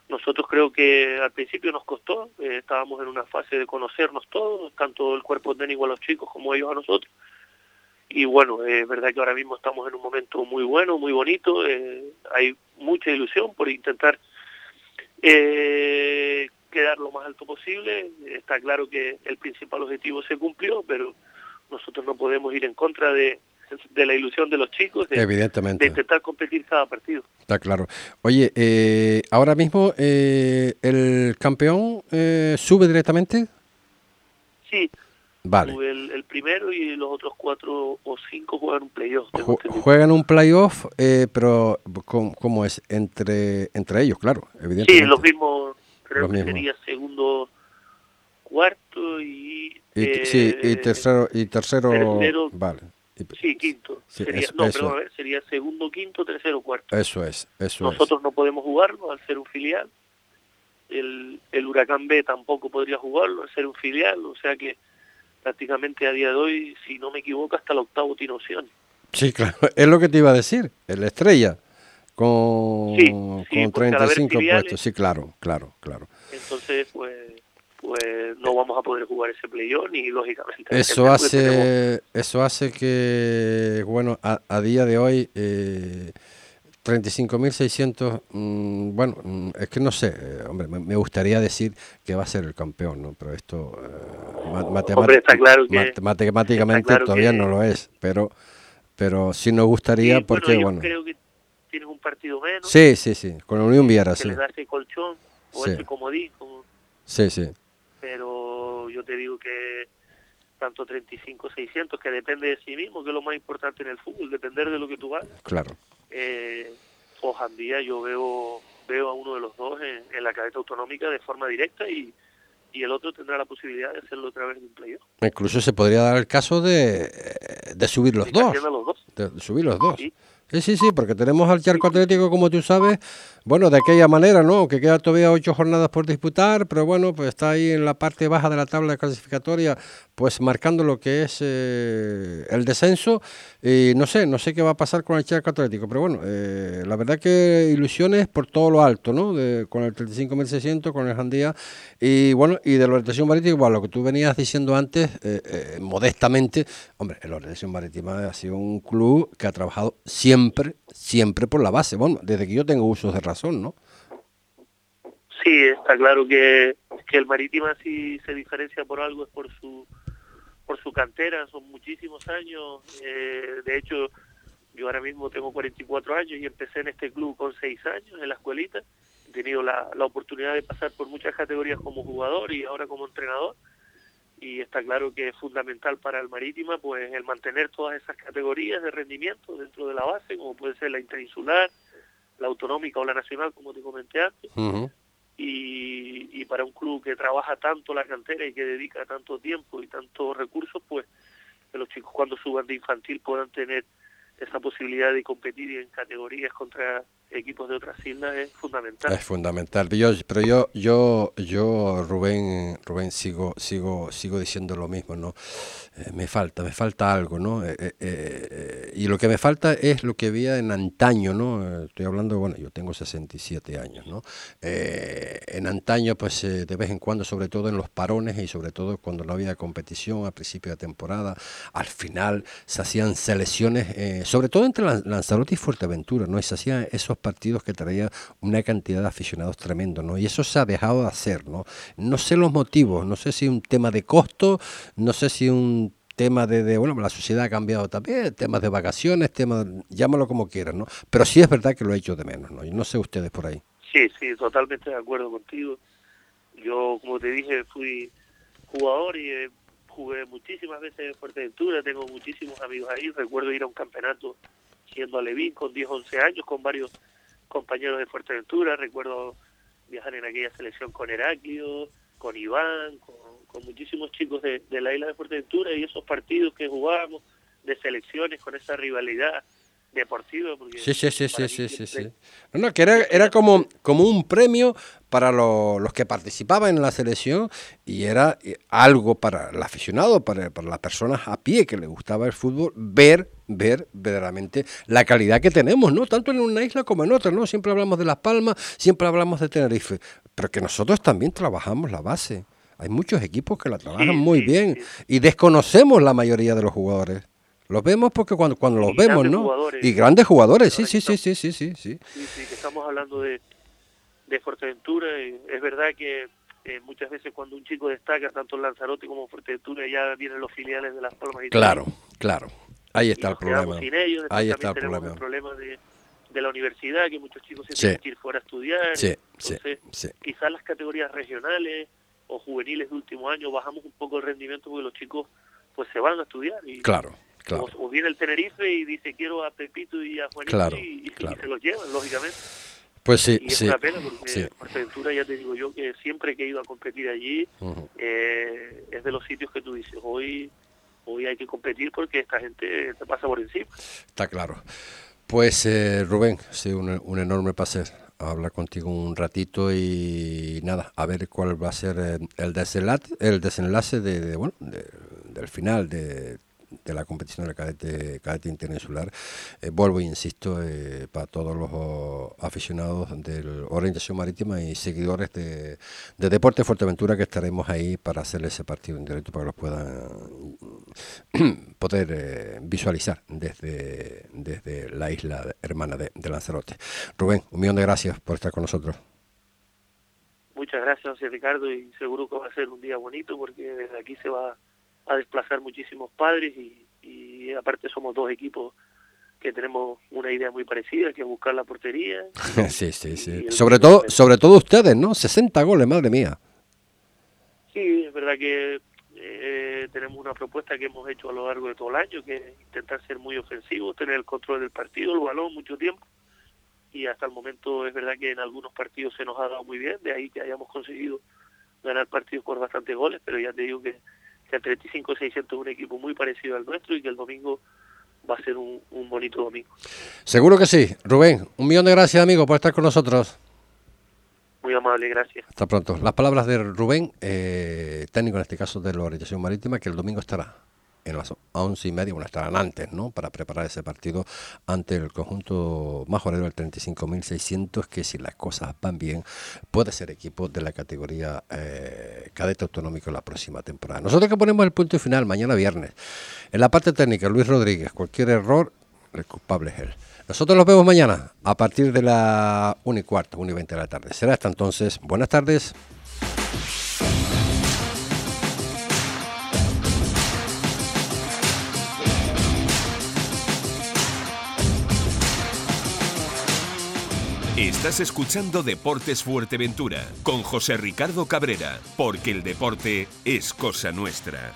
nosotros creo que al principio nos costó, eh, estábamos en una fase de conocernos todos, tanto el cuerpo técnico a los chicos como ellos a nosotros. Y bueno, es verdad que ahora mismo estamos en un momento muy bueno, muy bonito, eh, hay mucha ilusión por intentar quedar lo más alto posible. Está claro que el principal objetivo se cumplió, pero nosotros no podemos ir en contra de, la ilusión de los chicos, de, Evidentemente. de intentar competir cada partido. Está claro. Oye, eh, ahora mismo eh, el campeón eh, sube directamente. Sí. Vale. Sube el, primero y los otros cuatro o cinco juegan un playoff. juegan un playoff, pero ¿cómo, es? Entre, entre ellos, claro, evidentemente. Sí, los mismos, creo que sería segundo, cuarto y y, sí, y tercero, y tercero, vale. Sí, quinto. sería, no, perdón, a ver, sería segundo, quinto, tercero, cuarto. Eso es, eso Nosotros no podemos jugarlo al ser un filial. El, el Huracán B tampoco podría jugarlo al ser un filial, o sea que prácticamente a día de hoy, si no me equivoco, hasta el octavo tiene opción. Sí, claro, es lo que te iba a decir, el Estrella, con, con 35 puestos, sí, claro, claro, claro. Entonces, pues pues no vamos a poder jugar ese playoff ni lógicamente eso hace eso hace que bueno a, día de hoy eh, 35.600, mm, bueno, mm, es que no sé, eh, hombre, me, gustaría decir que va a ser el campeón, ¿no? Pero esto eh, ma- matemáti- Hombre, está claro que- mat- matemáticamente está claro todavía que- no lo es, pero pero sí nos gustaría Sí, porque, yo bueno, creo que tienes un partido menos. sí, sí, sí, con la Unión Viera, sí, ese colchón o Sí. ese comodín, como- sí, sí, pero yo te digo que tanto 35, 600, que depende de sí mismo, que es lo más importante en el fútbol, depender de lo que tú hagas. claro. Eh, o Jandía, yo veo veo a uno de los dos en, en la cadeta autonómica de forma directa y, y el otro tendrá la posibilidad de hacerlo a través de un playoff. Incluso se podría dar el caso de, de subir los dos. haciendo los dos. De subir los dos. Sí, sí, sí, porque tenemos al Charco Atlético, como tú sabes, bueno, de aquella manera, ¿no? Que queda todavía ocho jornadas por disputar, pero bueno, pues está ahí en la parte baja de la tabla clasificatoria, pues marcando lo que es eh, el descenso. Y no sé, no sé qué va a pasar con el Charco Atlético, pero bueno, eh, la verdad que ilusiones por todo lo alto, ¿no? De, con el 35.600, con el Jandía, y bueno, y de la orientación marítima, bueno, lo que tú venías diciendo antes, eh, modestamente, hombre, la orientación marítima ha sido un club que ha trabajado siempre, siempre por la base, bueno, desde que yo tengo usos de razón, ¿no? Sí, está claro que, que el Marítima si se diferencia por algo es por su por su cantera, son muchísimos años. eh, de hecho, yo ahora mismo tengo 44 años y empecé en este club con 6 años en la escuelita. He tenido la, la oportunidad de pasar por muchas categorías como jugador y ahora como entrenador. Y está claro que es fundamental para el Marítima pues el mantener todas esas categorías de rendimiento dentro de la base, como puede ser la interinsular, la autonómica o la nacional, como te comenté antes. Y, y para un club que trabaja tanto la cantera y que dedica tanto tiempo y tantos recursos, pues que los chicos cuando suban de infantil puedan tener esa posibilidad de competir en categorías contra equipos de otras islas es fundamental. Es fundamental. Pero yo, yo, yo, Rubén, Rubén, sigo, sigo, sigo diciendo lo mismo, ¿no? Eh, me falta, me falta algo, ¿no? Eh, eh, y lo que me falta es lo que había en antaño, ¿no? Estoy hablando, bueno, yo tengo 67 años, ¿no? En antaño, pues de vez en cuando, sobre todo en los parones y sobre todo cuando no había competición al principio de temporada, al final se hacían selecciones, sobre todo entre Lan- Lanzarote y Fuerteventura, ¿no? Se hacían esos partidos que traían una cantidad de aficionados tremendo, ¿no? Y eso se ha dejado de hacer, ¿no? No sé los motivos, no sé si un tema de costo, no sé si un tema de, de, bueno, la sociedad ha cambiado también, temas de vacaciones, temas, llámalo como quieras, ¿no? Pero sí es verdad que lo he hecho de menos, ¿no? Y no sé ustedes por ahí. Sí, sí, totalmente de acuerdo contigo. Yo, como te dije, fui jugador y eh, jugué muchísimas veces en Fuerteventura, tengo muchísimos amigos ahí, recuerdo ir a un campeonato siendo alevín con 10, 11 años, con varios compañeros de Fuerteventura, recuerdo viajar en aquella selección con Heraclio, con Iván, con, con muchísimos chicos de, de la isla de Fuerteventura y esos partidos que jugábamos de selecciones con esa rivalidad deportiva. Porque Sí, sí, sí, sí, sí, sí. No, no, que era, era como, como un premio para lo- los que participaban en la selección y era eh, algo para el aficionado, para, para las personas a pie que le gustaba el fútbol, ver, ver verdaderamente la calidad que tenemos, ¿no? Tanto en una isla como en otra, ¿no? Siempre hablamos de Las Palmas, siempre hablamos de Tenerife, pero que nosotros también trabajamos la base. Hay muchos equipos que la trabajan muy bien y desconocemos la mayoría de los jugadores. Los vemos porque cuando, cuando los vemos, ¿no? jugadores. Y grandes jugadores, sí, sí, sí, sí, sí, sí, sí. Sí, que estamos hablando de, de Fuerteventura. y es verdad que eh, muchas veces cuando un chico destaca, tanto en Lanzarote como en Fuerteventura, ya vienen los filiales de Las Palmas y Claro, claro. Ahí está el problema. sin ellos. Ahí está el problema. el problema de, de la universidad, que muchos chicos se Sí. tienen que ir fuera a estudiar. Sí, sí, Entonces, sí. quizás las categorías regionales o juveniles de último año bajamos un poco el rendimiento porque los chicos pues se van a estudiar. Y, Claro, claro. O, o viene el Tenerife y dice quiero a Pepito y a Juanito Claro, y, y claro. se los llevan, lógicamente. Pues sí, y es sí. una pena porque sí. Fuerteventura, ya te digo yo, que siempre que he ido a competir allí, eh, es de los sitios que tú dices, hoy hoy hay que competir porque esta gente te pasa por encima. Está claro. Pues eh, Rubén, sido un, un enorme placer hablar contigo un ratito y nada, a ver cuál va a ser eh, el desenlace, el desenlace de, bueno, de- del final de, de la competición de la cadete, cadete interinsular. Eh, vuelvo e insisto, eh, para todos los aficionados de Orientación Marítima y seguidores de, de Deporte Fuerteventura que estaremos ahí para hacerle ese partido en directo para que los puedan poder eh, visualizar desde, desde la isla hermana de, Lanzarote. Rubén, un millón de gracias por estar con nosotros. Muchas gracias, José Ricardo, y seguro que va a ser un día bonito porque desde aquí se va a desplazar muchísimos padres y, y aparte somos dos equipos que tenemos una idea muy parecida, que es buscar la portería. sí, sí, sí. Sobre todo, sobre todo ustedes, ¿no? 60 goles, madre mía. Sí, es verdad que eh, tenemos una propuesta que hemos hecho a lo largo de todo el año, que es intentar ser muy ofensivos, tener el control del partido, el balón mucho tiempo. Y hasta el momento es verdad que en algunos partidos se nos ha dado muy bien, de ahí que hayamos conseguido ganar partidos por bastantes goles, pero ya te digo que, que el 35-600 es un equipo muy parecido al nuestro y que el domingo va a ser un, bonito domingo. Seguro que sí. Rubén, un millón de gracias, amigo, por estar con nosotros. Muy amable, gracias. Hasta pronto. Las palabras de Rubén, eh, técnico en este caso de la Organización Marítima, que el domingo estará en las once y media, bueno, estarán antes, ¿no? Para preparar ese partido ante el conjunto majorero del 35.600, que si las cosas van bien, puede ser equipo de la categoría eh, cadete autonómico la próxima temporada. Nosotros que ponemos el punto final mañana viernes. En la parte técnica, Luis Rodríguez, cualquier error, el culpable es él. Nosotros los vemos mañana a partir de la 1 y cuarto, 1 y 20 de la tarde. Será hasta entonces. Buenas tardes. Estás escuchando Deportes Fuerteventura con José Ricardo Cabrera, porque el deporte es cosa nuestra.